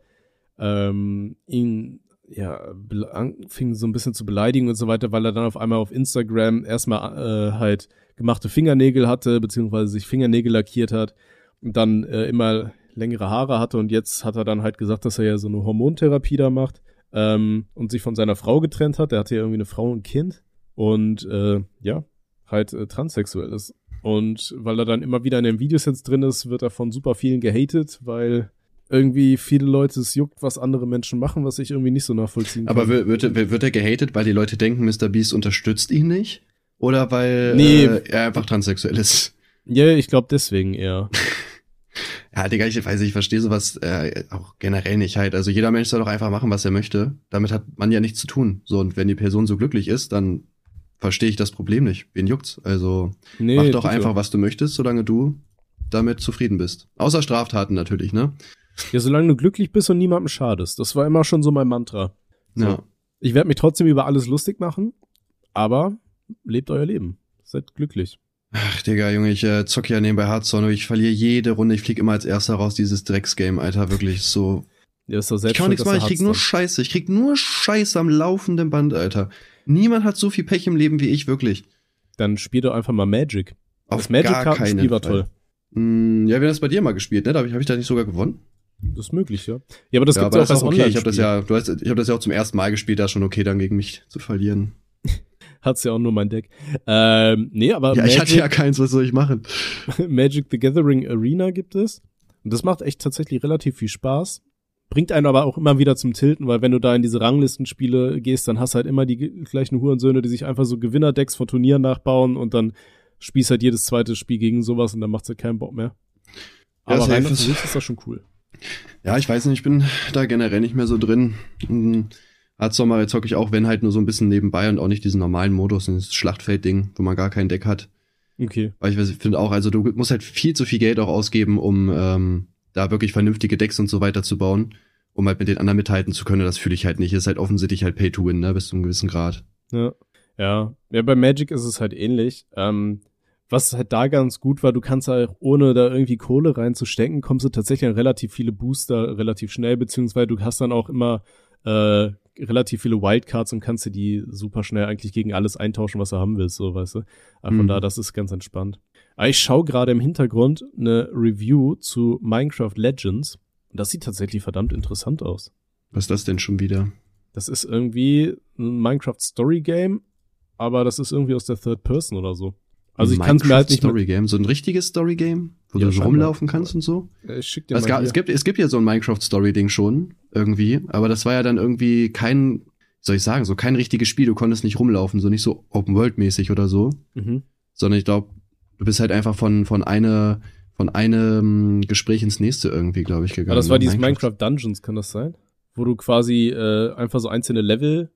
S3: äh, ähm, ihn ja anfingen so ein bisschen zu beleidigen und so weiter, weil er dann auf einmal auf Instagram erstmal äh, halt gemachte Fingernägel hatte, beziehungsweise sich Fingernägel lackiert hat und dann äh, immer längere Haare hatte und jetzt hat er dann halt gesagt, dass er ja so eine Hormontherapie da macht ähm, und sich von seiner Frau getrennt hat. Er hatte ja irgendwie eine Frau und ein Kind und äh, ja, halt äh, transsexuell ist. Und weil er dann immer wieder in den Videos jetzt drin ist, wird er von super vielen gehatet, weil irgendwie viele Leute es juckt, was andere Menschen machen, was ich irgendwie nicht so nachvollziehen kann.
S2: Aber wird, wird, er- wird er gehatet, weil die Leute denken, Mr. Beast unterstützt ihn nicht? Oder weil
S3: Nee.
S2: äh, er einfach transsexuell ist?
S3: ja, ich glaube deswegen eher. *laughs*
S2: Ja, Digga, ich weiß, ich verstehe sowas äh, auch generell nicht halt. Also jeder Mensch soll doch einfach machen, was er möchte. Damit hat man ja nichts zu tun. So, und wenn die Person so glücklich ist, dann verstehe ich das Problem nicht. Wen juckt's? Also
S3: Nee,
S2: mach doch einfach, was du möchtest, solange du damit zufrieden bist. Außer Straftaten natürlich, ne?
S3: Ja, solange du glücklich bist und niemandem schadest. Das war immer schon so mein Mantra. So.
S2: Ja.
S3: Ich werde mich trotzdem über alles lustig machen, aber lebt euer Leben. Seid glücklich.
S2: Ach, Digga, Junge, ich äh, zocke ja nebenbei Hearthstone und ich verliere jede Runde. Ich flieg immer als erster raus, dieses Drecksgame, Alter. Wirklich so.
S3: Ja, ist doch
S2: Ich
S3: selbst
S2: kann auch
S3: schuld,
S2: nichts machen, ich krieg nur Scheiße. Ich krieg nur Scheiße am laufenden Band, Alter. Niemand hat so viel Pech im Leben wie ich, wirklich.
S3: Dann spiel doch einfach mal Magic.
S2: Auf
S3: das Magic-Kartenspiel war toll.
S2: Mm, ja, wir haben das bei dir mal gespielt, ne? Da habe ich, hab ich da nicht sogar gewonnen.
S3: Das ist möglich, ja. Ja, aber das
S2: ja,
S3: gibt's
S2: aber
S3: ja auch
S2: das
S3: als
S2: okay. Ich habe das
S3: Online-Spiel.
S2: ja, du hast, ich habe das ja auch zum ersten Mal gespielt, da ist schon okay, dann gegen mich zu verlieren. *laughs*
S3: Hat's ja auch nur mein Deck. Ähm, nee, aber
S2: ja, ich hatte
S3: Magic,
S2: ja keins, was soll ich machen? *laughs*
S3: Magic the Gathering Arena gibt es. Und das macht echt tatsächlich relativ viel Spaß. Bringt einen aber auch immer wieder zum Tilten, weil wenn du da in diese Ranglistenspiele gehst, dann hast du halt immer die gleichen Hurensöhne, die sich einfach so Gewinnerdecks von Turnieren nachbauen und dann spielst halt jedes zweite Spiel gegen sowas und dann macht's halt keinen Bock mehr.
S2: Ja,
S3: Aber rein für
S2: ist-
S3: sich ist das schon cool.
S2: Ja, ich weiß nicht, ich bin da generell nicht mehr so drin. Hm, Hearthstone jetzt zocke ich auch, wenn halt nur so ein bisschen nebenbei und auch nicht diesen normalen Modus, dieses Schlachtfeld-Ding, wo man gar kein Deck hat.
S3: Okay.
S2: Weil ich finde auch, also du musst halt viel zu viel Geld auch ausgeben, um ähm, da wirklich vernünftige Decks und so weiter zu bauen, um halt mit den anderen mithalten zu können. Das fühle ich halt nicht. Ist halt offensichtlich halt Pay to Win, ne, bis zu einem gewissen Grad.
S3: Ja. Ja, ja bei Magic ist es halt ähnlich. Ähm, was halt da ganz gut war, du kannst halt ohne da irgendwie Kohle reinzustecken, kommst du tatsächlich an relativ viele Booster relativ schnell, beziehungsweise du hast dann auch immer äh, relativ viele Wildcards und kannst dir die super schnell eigentlich gegen alles eintauschen, was du haben willst, so weißt du. Aber von
S2: Mhm.
S3: da, das ist ganz entspannt. Aber ich schaue gerade im Hintergrund eine Review zu Minecraft Legends. Und das sieht tatsächlich verdammt interessant aus.
S2: Was ist das denn schon wieder?
S3: Das ist irgendwie ein Minecraft Story Game, aber das ist irgendwie aus der Third Person oder so. Also ich kann es mir halt nicht
S2: Story Game, so ein richtiges Story Game, wo
S3: Ja,
S2: du rumlaufen kannst und so.
S3: ich schick dir
S2: Es, gab, es, gibt, es gibt ja so ein Minecraft-Story-Ding schon, irgendwie, aber das war ja dann irgendwie kein, wie soll ich sagen, so kein richtiges Spiel, du konntest nicht rumlaufen, so nicht so Open-World-mäßig oder so,
S3: Mhm.
S2: sondern ich glaube, du bist halt einfach von, von eine, von einem Gespräch ins nächste irgendwie, glaube ich, gegangen.
S3: Aber das war dieses
S2: Minecraft.
S3: Minecraft Dungeons, kann das sein? Wo du quasi äh, einfach so einzelne Level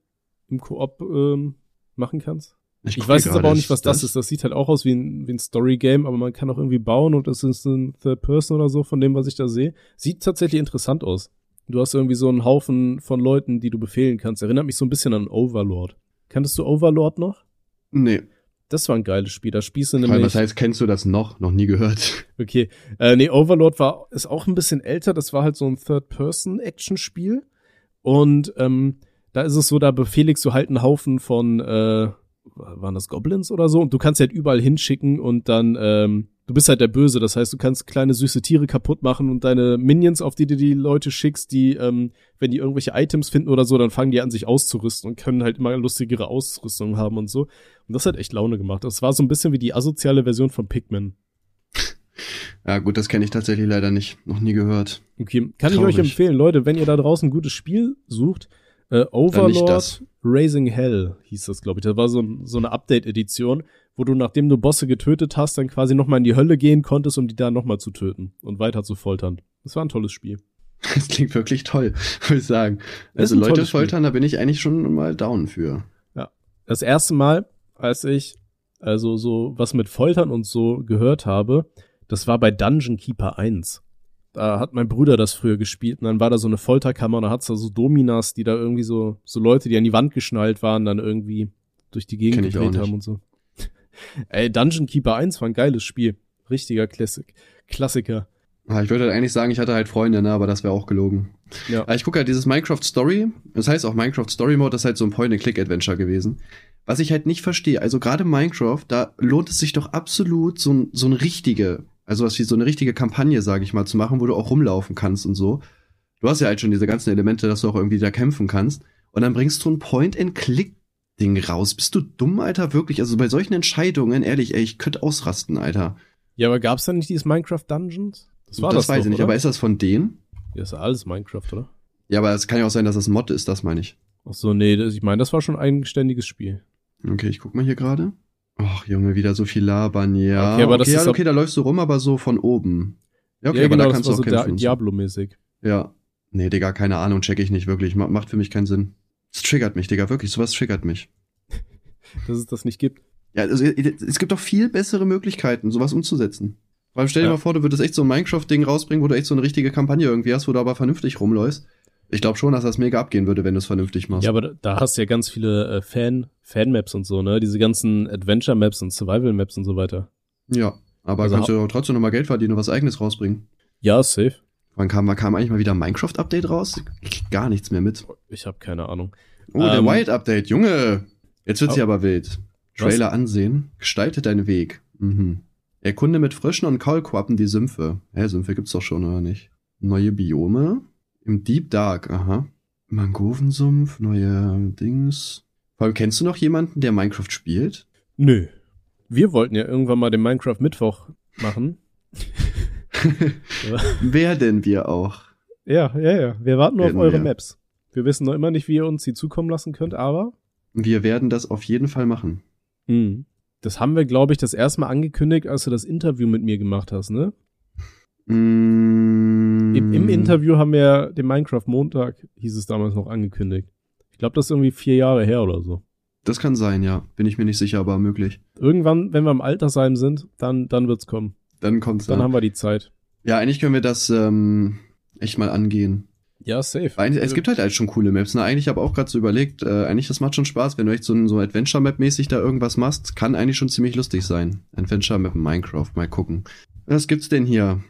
S3: im Koop ähm, machen kannst? Ich,
S2: guck
S3: weiß jetzt aber auch nicht, was das ist. Das sieht halt auch aus wie ein, wie ein Story-Game, aber man kann auch irgendwie bauen und es ist ein Third Person oder so, von dem, was ich da sehe. Sieht tatsächlich interessant aus. Du hast irgendwie so einen Haufen von Leuten, die du befehlen kannst. Erinnert mich so ein bisschen an Overlord. Kanntest du Overlord noch?
S2: Nee,
S3: Das war ein geiles Spiel. Da spielst du nämlich.
S2: was heißt, kennst du das noch? Noch nie gehört. *laughs*
S3: Okay. Äh, nee, Overlord war, ist auch ein bisschen älter. Das war halt so ein Third-Person-Action-Spiel. Und ähm, da ist es so, da befehligst du halt einen Haufen von, äh, waren das Goblins oder so? Und du kannst halt überall hinschicken und dann, ähm, du bist halt der Böse. Das heißt, du kannst kleine süße Tiere kaputt machen und deine Minions, auf die du die Leute schickst, die, ähm, wenn die irgendwelche Items finden oder so, dann fangen die an, sich auszurüsten und können halt immer lustigere Ausrüstung haben und so. Und das hat echt Laune gemacht. Das war so ein bisschen wie die asoziale Version von Pikmin. *laughs*
S2: Ja, gut, das kenne ich tatsächlich leider nicht. Noch nie gehört.
S3: Okay, kann ich
S2: Traurig.
S3: euch empfehlen, Leute, wenn ihr da draußen ein gutes Spiel sucht, äh, Overlord. Raising Hell hieß das, glaube ich. Das war so, so eine Update-Edition, wo du, nachdem du Bosse getötet hast, dann quasi nochmal in die Hölle gehen konntest, um die da nochmal zu töten und weiter zu foltern. Das war ein tolles Spiel.
S2: Das klingt wirklich toll, *laughs* würde ich sagen. Also Leute
S3: Spiel.
S2: foltern, da bin ich eigentlich schon mal down für.
S3: Das erste Mal, als ich also so was mit Foltern und so gehört habe, das war bei Dungeon Keeper 1. Da hat mein Bruder das früher gespielt und dann war da so eine Folterkammer und da hat's da so Dominas, die da irgendwie so, so Leute, die an die Wand geschnallt waren, dann irgendwie durch die Gegend gedreht haben und so. *laughs* Ey, Dungeon Keeper 1 war ein geiles Spiel. Richtiger Klassik Klassiker.
S2: Ah, ich würde halt eigentlich sagen, ich hatte halt Freunde, ne, aber das wäre auch gelogen.
S3: Ja.
S2: Aber ich gucke halt dieses Minecraft Story, das heißt auch Minecraft Story Mode, das ist halt so ein Point-and-Click-Adventure gewesen. Was ich halt nicht verstehe, also gerade Minecraft, da lohnt es sich doch absolut, so, ein, so eine richtige, also was wie so eine richtige Kampagne, sage ich mal, zu machen, wo du auch rumlaufen kannst und so. Du hast ja halt schon diese ganzen Elemente, dass du auch irgendwie da kämpfen kannst. Und dann bringst du ein Point-and-Click-Ding raus. Bist du dumm, Alter? Wirklich? Also bei solchen Entscheidungen, ehrlich, ey, ich könnte ausrasten, Alter.
S3: Ja, aber gab's da nicht dieses Minecraft Dungeons? Das war
S2: das
S3: das,
S2: weiß
S3: doch,
S2: ich nicht,
S3: oder?
S2: aber ist das von denen?
S3: Ja, ist ja alles Minecraft, oder?
S2: Ja, aber es kann ja auch sein, dass das Mod ist, das meine ich.
S3: Ach so, nee, das, ich meine, das war schon ein eigenständiges Spiel.
S2: Okay, ich guck mal hier gerade. Ach, Junge, wieder so viel labern, ja.
S3: Okay, aber das
S2: okay,
S3: ist
S2: ja, okay, da läufst du rum, aber so von oben. Ja, okay,
S3: ja,
S2: aber
S3: genau,
S2: da
S3: das
S2: kannst du auch kämpfen. so.
S3: Diablo-mäßig.
S2: Ja. Nee, Digga, keine Ahnung, check ich nicht wirklich. Ma- Macht für mich keinen Sinn. Es triggert mich, Digga, wirklich, sowas triggert mich. *laughs*
S3: Dass es das nicht gibt.
S2: Ja, also, es gibt doch viel bessere Möglichkeiten, sowas umzusetzen. Weil stell dir
S3: Ja.
S2: mal vor, du würdest echt so ein Minecraft-Ding rausbringen, wo du echt so eine richtige Kampagne irgendwie hast, wo du aber vernünftig rumläufst. Ich glaube schon, dass das mega abgehen würde, wenn du es vernünftig machst.
S3: Ja, aber da- hast du ja ganz viele äh, Fan, Fan-Maps und so, ne? Diese ganzen Adventure-Maps und Survival-Maps und so weiter.
S2: ja aber
S3: Also
S2: kannst du trotzdem noch mal Geld verdienen und was eigenes rausbringen.
S3: Ja, safe.
S2: Wann kam, wann kam eigentlich mal wieder ein Minecraft-Update raus? Ich gar nichts mehr mit.
S3: Ich habe keine Ahnung.
S2: Oh, der
S3: Ähm,
S2: Wild-Update, Junge! Jetzt wird's
S3: Oh.
S2: hier aber wild.
S3: Was?
S2: Trailer ansehen, gestalte deinen Weg. Mhm. Erkunde mit Fröschen und Kaulquappen die Sümpfe. Hä, Sümpfe gibt's doch schon, oder nicht? Neue Biome? Im Deep Dark, aha. Mangrovensumpf, neue Dings. Vor allem, kennst du noch jemanden, der Minecraft spielt?
S3: Nö. Wir wollten ja irgendwann mal den Minecraft-Mittwoch machen. *laughs*
S2: Wer denn wir auch?
S3: Ja, ja, ja. Wir warten nur auf eure
S2: wir.
S3: Maps. Wir wissen noch immer nicht, wie ihr uns die zukommen lassen könnt, aber
S2: Wir werden das auf jeden Fall machen.
S3: hm, das haben wir, glaube ich, das erste Mal angekündigt, als du das Interview mit mir gemacht hast, ne?
S2: Mm,
S3: Im, Im Interview haben wir den Minecraft Montag, hieß es damals noch angekündigt. Ich glaube, das ist irgendwie vier Jahre her oder so.
S2: Das kann sein, ja. Bin ich mir nicht sicher, aber möglich.
S3: Irgendwann, wenn wir im Altersheim sind, dann, dann wird's kommen.
S2: Dann kommt's
S3: Dann
S2: ja.
S3: haben wir die Zeit.
S2: Ja, eigentlich können wir das ähm, echt mal angehen.
S3: Ja, safe.
S2: Weil es gibt halt halt schon coole Maps. Ne? Eigentlich habe auch gerade so überlegt, äh, eigentlich das macht schon Spaß, wenn du echt so ein so Adventure-Map-mäßig da irgendwas machst, kann eigentlich schon ziemlich lustig sein. Adventure-Map in Minecraft, mal gucken. Was gibt's denn hier?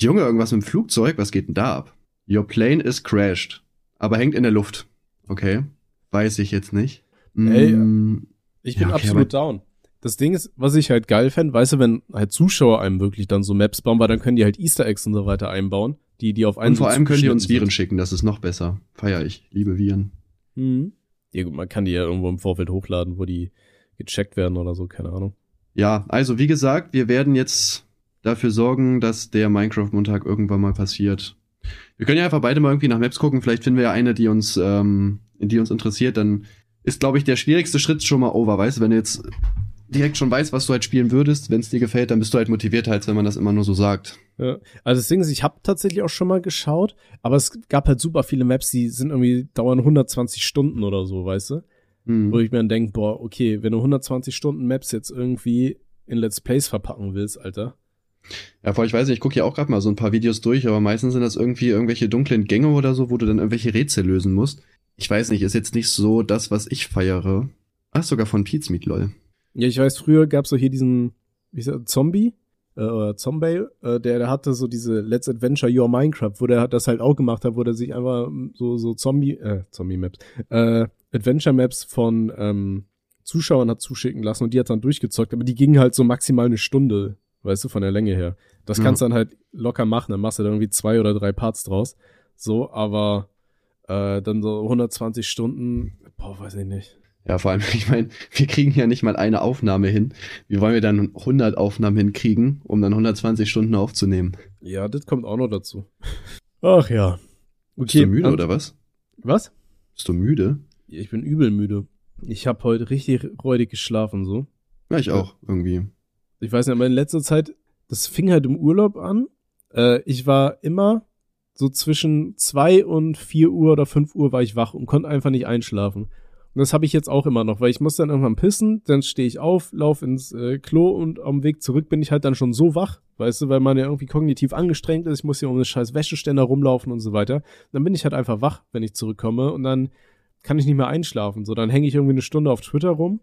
S2: Junge, irgendwas mit dem Flugzeug? Was geht denn da ab? Your plane is crashed. Aber hängt in der Luft. Okay. Weiß ich jetzt nicht.
S3: Ey,
S2: Mm,
S3: Ich bin
S2: Ja, okay,
S3: absolut down. Das Ding ist, was ich halt geil fände, weißt du, wenn halt Zuschauer einem wirklich dann so Maps bauen, weil dann können die halt Easter Eggs und so weiter einbauen, die, die auf einen
S2: und vor
S3: so
S2: allem können die uns Viren schicken, das ist noch besser. Feier ich. Liebe Viren.
S3: sind. Mhm. Ja gut, man kann die ja irgendwo im Vorfeld hochladen, wo die gecheckt werden oder so, keine Ahnung.
S2: Ja, also wie gesagt, wir werden jetzt dafür sorgen, dass der Minecraft-Montag irgendwann mal passiert. Wir können ja einfach beide mal irgendwie nach Maps gucken. Vielleicht finden wir ja eine, die uns, ähm, die uns interessiert. Dann ist, glaube ich, der schwierigste Schritt schon mal over. Weißt du, wenn du jetzt direkt schon weißt, was du halt spielen würdest, wenn es dir gefällt, dann bist du halt motivierter, als wenn man das immer nur so sagt.
S3: Ja. Also das Ding ist, ich habe tatsächlich auch schon mal geschaut, aber es gab halt super viele Maps, die sind irgendwie dauern 120 Stunden oder so, weißt du?
S2: Hm.
S3: Wo ich mir dann denke, boah, okay, wenn du 120 Stunden Maps jetzt irgendwie in Let's Plays verpacken willst, Alter.
S2: Ja, vor ich weiß nicht, ich gucke ja auch gerade mal so ein paar Videos durch, aber meistens sind das irgendwie irgendwelche dunklen Gänge oder so, wo du dann irgendwelche Rätsel lösen musst. Ich weiß nicht, ist jetzt nicht so das, was ich feiere. Ach, sogar von Pete's Meat, lol.
S3: Ja, ich weiß, früher gab's so hier diesen, wie ist der, Zombie, äh, oder Zombie, äh, der, der hatte so diese Let's Adventure Your Minecraft, wo der das halt auch gemacht hat, wo der sich einfach so, so Zombie, äh, Zombie-Maps, äh, Adventure-Maps von ähm, Zuschauern hat zuschicken lassen und die hat dann durchgezockt, aber die gingen halt so maximal eine Stunde, weißt du, von der Länge her. Das
S2: Ja.
S3: kannst du dann halt locker machen, dann machst du da irgendwie zwei oder drei Parts draus. So, aber äh, dann so 120 Stunden, boah, weiß ich nicht.
S2: Ja, vor allem, *laughs* ich meine, wir kriegen ja nicht mal eine Aufnahme hin. Wie wollen wir dann 100 Aufnahmen hinkriegen, um dann 120 Stunden aufzunehmen?
S3: Ja, das kommt auch noch dazu. *laughs* Ach ja.
S2: Bist du müde oder was?
S3: Was?
S2: Bist du müde?
S3: Ich bin übel müde. Ich habe heute richtig räudig geschlafen, so.
S2: Ja, ich auch, irgendwie.
S3: Ich weiß nicht, aber in letzter Zeit, das fing halt im Urlaub an. Äh, ich war immer so zwischen zwei und vier Uhr oder fünf Uhr war ich wach und konnte einfach nicht einschlafen. Und das habe ich jetzt auch immer noch, weil ich muss dann irgendwann pissen, dann stehe ich auf, lauf ins äh, Klo und am Weg zurück bin ich halt dann schon so wach, weißt du, weil man ja irgendwie kognitiv angestrengt ist, ich muss hier um eine scheiß Wäscheständer rumlaufen und so weiter. Dann bin ich halt einfach wach, wenn ich zurückkomme und dann kann ich nicht mehr einschlafen. So, dann hänge ich irgendwie eine Stunde auf Twitter rum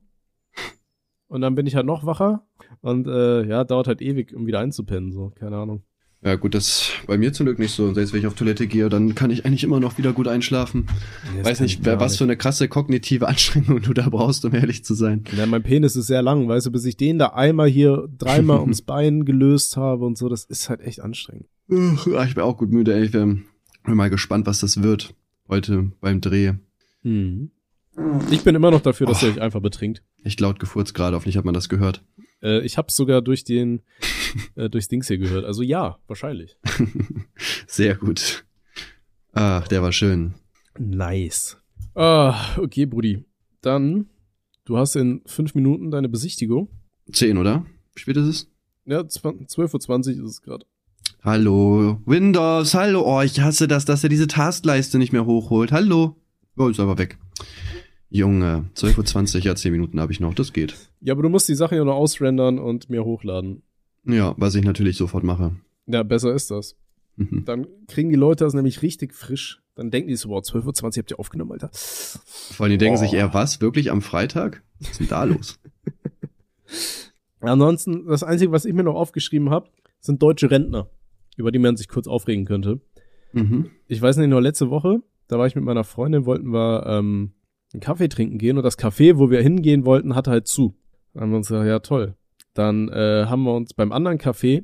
S3: und dann bin ich halt noch wacher und äh, ja, dauert halt ewig, um wieder einzupennen, so, keine Ahnung.
S2: Ja, gut, das bei mir zum Glück nicht so. Selbst wenn ich auf Toilette gehe, dann kann ich eigentlich immer noch wieder gut einschlafen.
S3: Nee,
S2: Weiß nicht,
S3: ich
S2: wer, was für eine krasse kognitive *laughs* Anstrengung du da brauchst, um ehrlich zu sein.
S3: Ja, mein Penis ist sehr lang, weißt du, bis ich den da einmal hier dreimal *laughs* ums Bein gelöst habe und so, das ist halt echt anstrengend.
S2: Ja, ich bin auch gut müde, ey. Ich bin mal gespannt, was das wird heute beim Dreh.
S3: Hm. Ich bin immer noch dafür, dass ihr euch einfach betrinkt.
S2: Echt laut gefurzt gerade, hoffentlich hat man das gehört.
S3: Äh, ich hab's sogar durch den, *laughs* äh, durchs Dings hier gehört. Also ja, wahrscheinlich. *laughs*
S2: Sehr gut. Ach, der war schön.
S3: Nice. Ah, okay, Brudi. Dann, du hast in fünf Minuten deine Besichtigung.
S2: Zehn, oder? Wie spät ist es?
S3: Ja, 12.20 Uhr ist es gerade.
S2: Hallo, Windows, hallo. Oh, ich hasse das, dass er diese Taskleiste nicht mehr hochholt. Hallo. Oh, ist aber weg. Junge, 12.20 Uhr, ja, 10 Minuten habe ich noch, das geht.
S3: Ja, aber du musst die Sache ja noch ausrendern und mir hochladen.
S2: Ja, was ich natürlich sofort mache.
S3: Ja, besser ist das.
S2: Mhm.
S3: Dann kriegen die Leute das nämlich richtig frisch. Dann denken die so, wow, 12.20 Uhr habt ihr aufgenommen, Alter.
S2: Vor allem die denken
S3: Oh.
S2: sich eher, was? Wirklich am Freitag? Was ist denn da los? *laughs*
S3: Ansonsten, das Einzige, was ich mir noch aufgeschrieben habe, sind deutsche Rentner, über die man sich kurz aufregen könnte.
S2: mhm.
S3: Ich weiß nicht, nur letzte Woche, da war ich mit meiner Freundin, wollten wir ähm, einen Kaffee trinken gehen und das Café, wo wir hingehen wollten, hatte halt zu. Dann haben wir uns gesagt, ja toll. Dann äh, haben wir uns beim anderen Café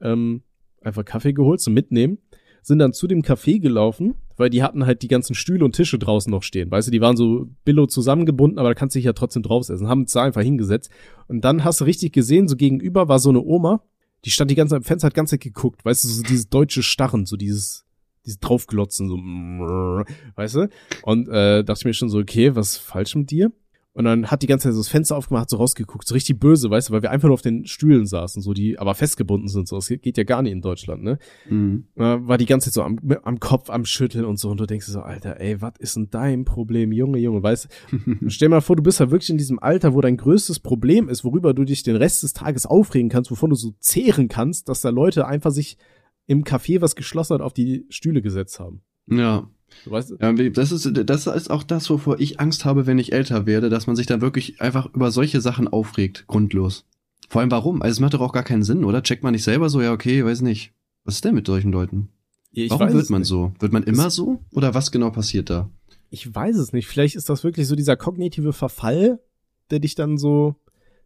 S3: ähm, einfach Kaffee geholt zum Mitnehmen, sind dann zu dem Café gelaufen, weil die hatten halt die ganzen Stühle und Tische draußen noch stehen. Weißt du, die waren so billo zusammengebunden, aber da kannst du dich ja trotzdem draufsetzen. Haben uns da einfach hingesetzt. Und dann hast du richtig gesehen, so gegenüber war so eine Oma, die stand die ganze Zeit am Fenster, hat Zeit geguckt. Weißt du, so dieses deutsche Starren, so dieses, dieses draufglotzen, so, weißt du? Und äh, dachte ich mir schon so, okay, was ist falsch mit dir? Und dann hat die ganze Zeit so das Fenster aufgemacht, so rausgeguckt, so richtig böse, weißt du, weil wir einfach nur auf den Stühlen saßen, so die aber festgebunden sind, so. Das geht ja gar nicht in Deutschland, ne?
S2: Mhm.
S3: War die ganze Zeit so am, am Kopf, am Schütteln und so. Und du denkst so, Alter, ey, was ist denn dein Problem, Junge, Junge, weißt du? *laughs* Stell mal vor, du bist ja wirklich in diesem Alter, wo dein größtes Problem ist, worüber du dich den Rest des Tages aufregen kannst, wovon du so zehren kannst, dass da Leute einfach sich im Café, was geschlossen hat, auf die Stühle gesetzt haben.
S2: Ja.
S3: Du weißt,
S2: Ja, das ist, das ist auch das, wovor ich Angst habe, wenn ich älter werde, dass man sich dann wirklich einfach über solche Sachen aufregt, grundlos. Vor allem warum? Also es macht doch auch gar keinen Sinn, oder? Checkt man nicht selber so, ja, okay, weiß nicht. Was ist denn mit solchen Leuten?
S3: ich
S2: Warum wird man
S3: nicht.
S2: so? Wird man immer
S3: Das-
S2: so? Oder was genau passiert da?
S3: Ich weiß es nicht. Vielleicht ist das wirklich so dieser kognitive Verfall, der dich dann so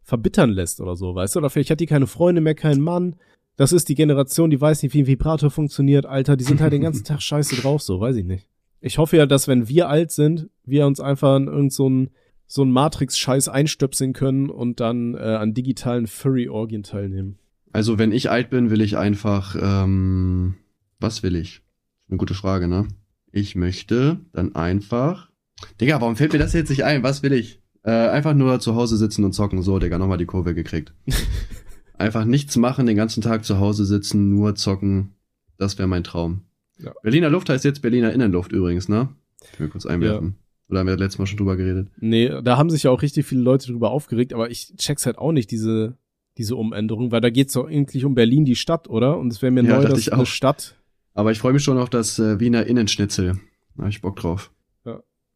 S3: verbittern lässt oder so, weißt du? Oder vielleicht hat die keine Freunde mehr, keinen Mann. Das ist die Generation, die weiß nicht, wie ein Vibrator funktioniert, Alter. Die sind halt den ganzen *laughs* Tag scheiße drauf, so, weiß ich nicht. Ich hoffe ja, dass wenn wir alt sind, wir uns einfach in irgend so ein so ein Matrix-Scheiß einstöpseln können und dann äh, an digitalen Furry-Orgien teilnehmen.
S2: Also wenn ich alt bin, will ich einfach, ähm, was will ich? Eine gute Frage, ne? Ich möchte dann einfach, Digga, warum fällt mir das jetzt nicht ein? Was will ich? Äh, einfach nur zu Hause sitzen und zocken. So, Digga, nochmal die Kurve gekriegt. *laughs* einfach nichts machen, den ganzen Tag zu Hause sitzen, nur zocken. Das wäre mein Traum.
S3: Ja.
S2: Berliner Luft heißt jetzt Berliner Innenluft übrigens, ne? Ich will kurz einwerfen. Oder haben wir letztes Mal schon drüber geredet?
S3: Nee, da haben sich ja auch richtig viele Leute drüber aufgeregt, aber ich check's halt auch nicht, diese, diese Umänderung, weil da geht's doch eigentlich um Berlin, die Stadt, oder? Und es wäre mir
S2: Ja,
S3: neu, dass
S2: ich
S3: eine
S2: auch.
S3: Stadt
S2: Aber ich freue mich schon auf das äh, Wiener Innenschnitzel. Da hab ich Bock drauf.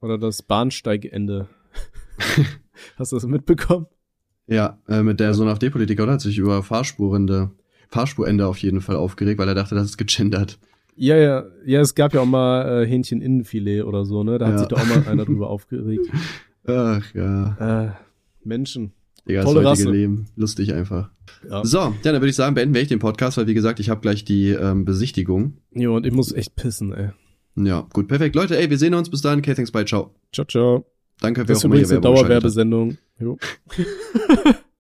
S3: oder das Bahnsteigende. *laughs* Hast du das mitbekommen?
S2: Ja, äh, mit der Sohn AfD-Politiker, oder? Hat sich über Fahrspurende, Fahrspurende auf jeden Fall aufgeregt, weil er dachte, das ist gegendert.
S3: Ja, ja, ja, es gab ja auch mal äh, Hähnchen-Innenfilet oder so, ne? Da hat
S2: Ja.
S3: sich doch auch mal einer drüber *laughs* aufgeregt.
S2: Ach ja,
S3: Äh, Menschen.
S2: Digga, das
S3: Tolle
S2: heutige
S3: Rasse.
S2: Leben. Lustig einfach.
S3: Ja.
S2: So, ja, dann würde ich sagen, beenden wir den Podcast, weil wie gesagt, ich habe gleich die ähm, Besichtigung.
S3: Jo, und ich muss echt pissen, ey.
S2: Ja, gut, perfekt. Leute, ey, wir sehen uns. Bis dann. Okay, thanks, bye, ciao.
S3: Ciao, ciao.
S2: Danke, wer
S3: Das ist übrigens eine. Dauerwerbesendung. Jo.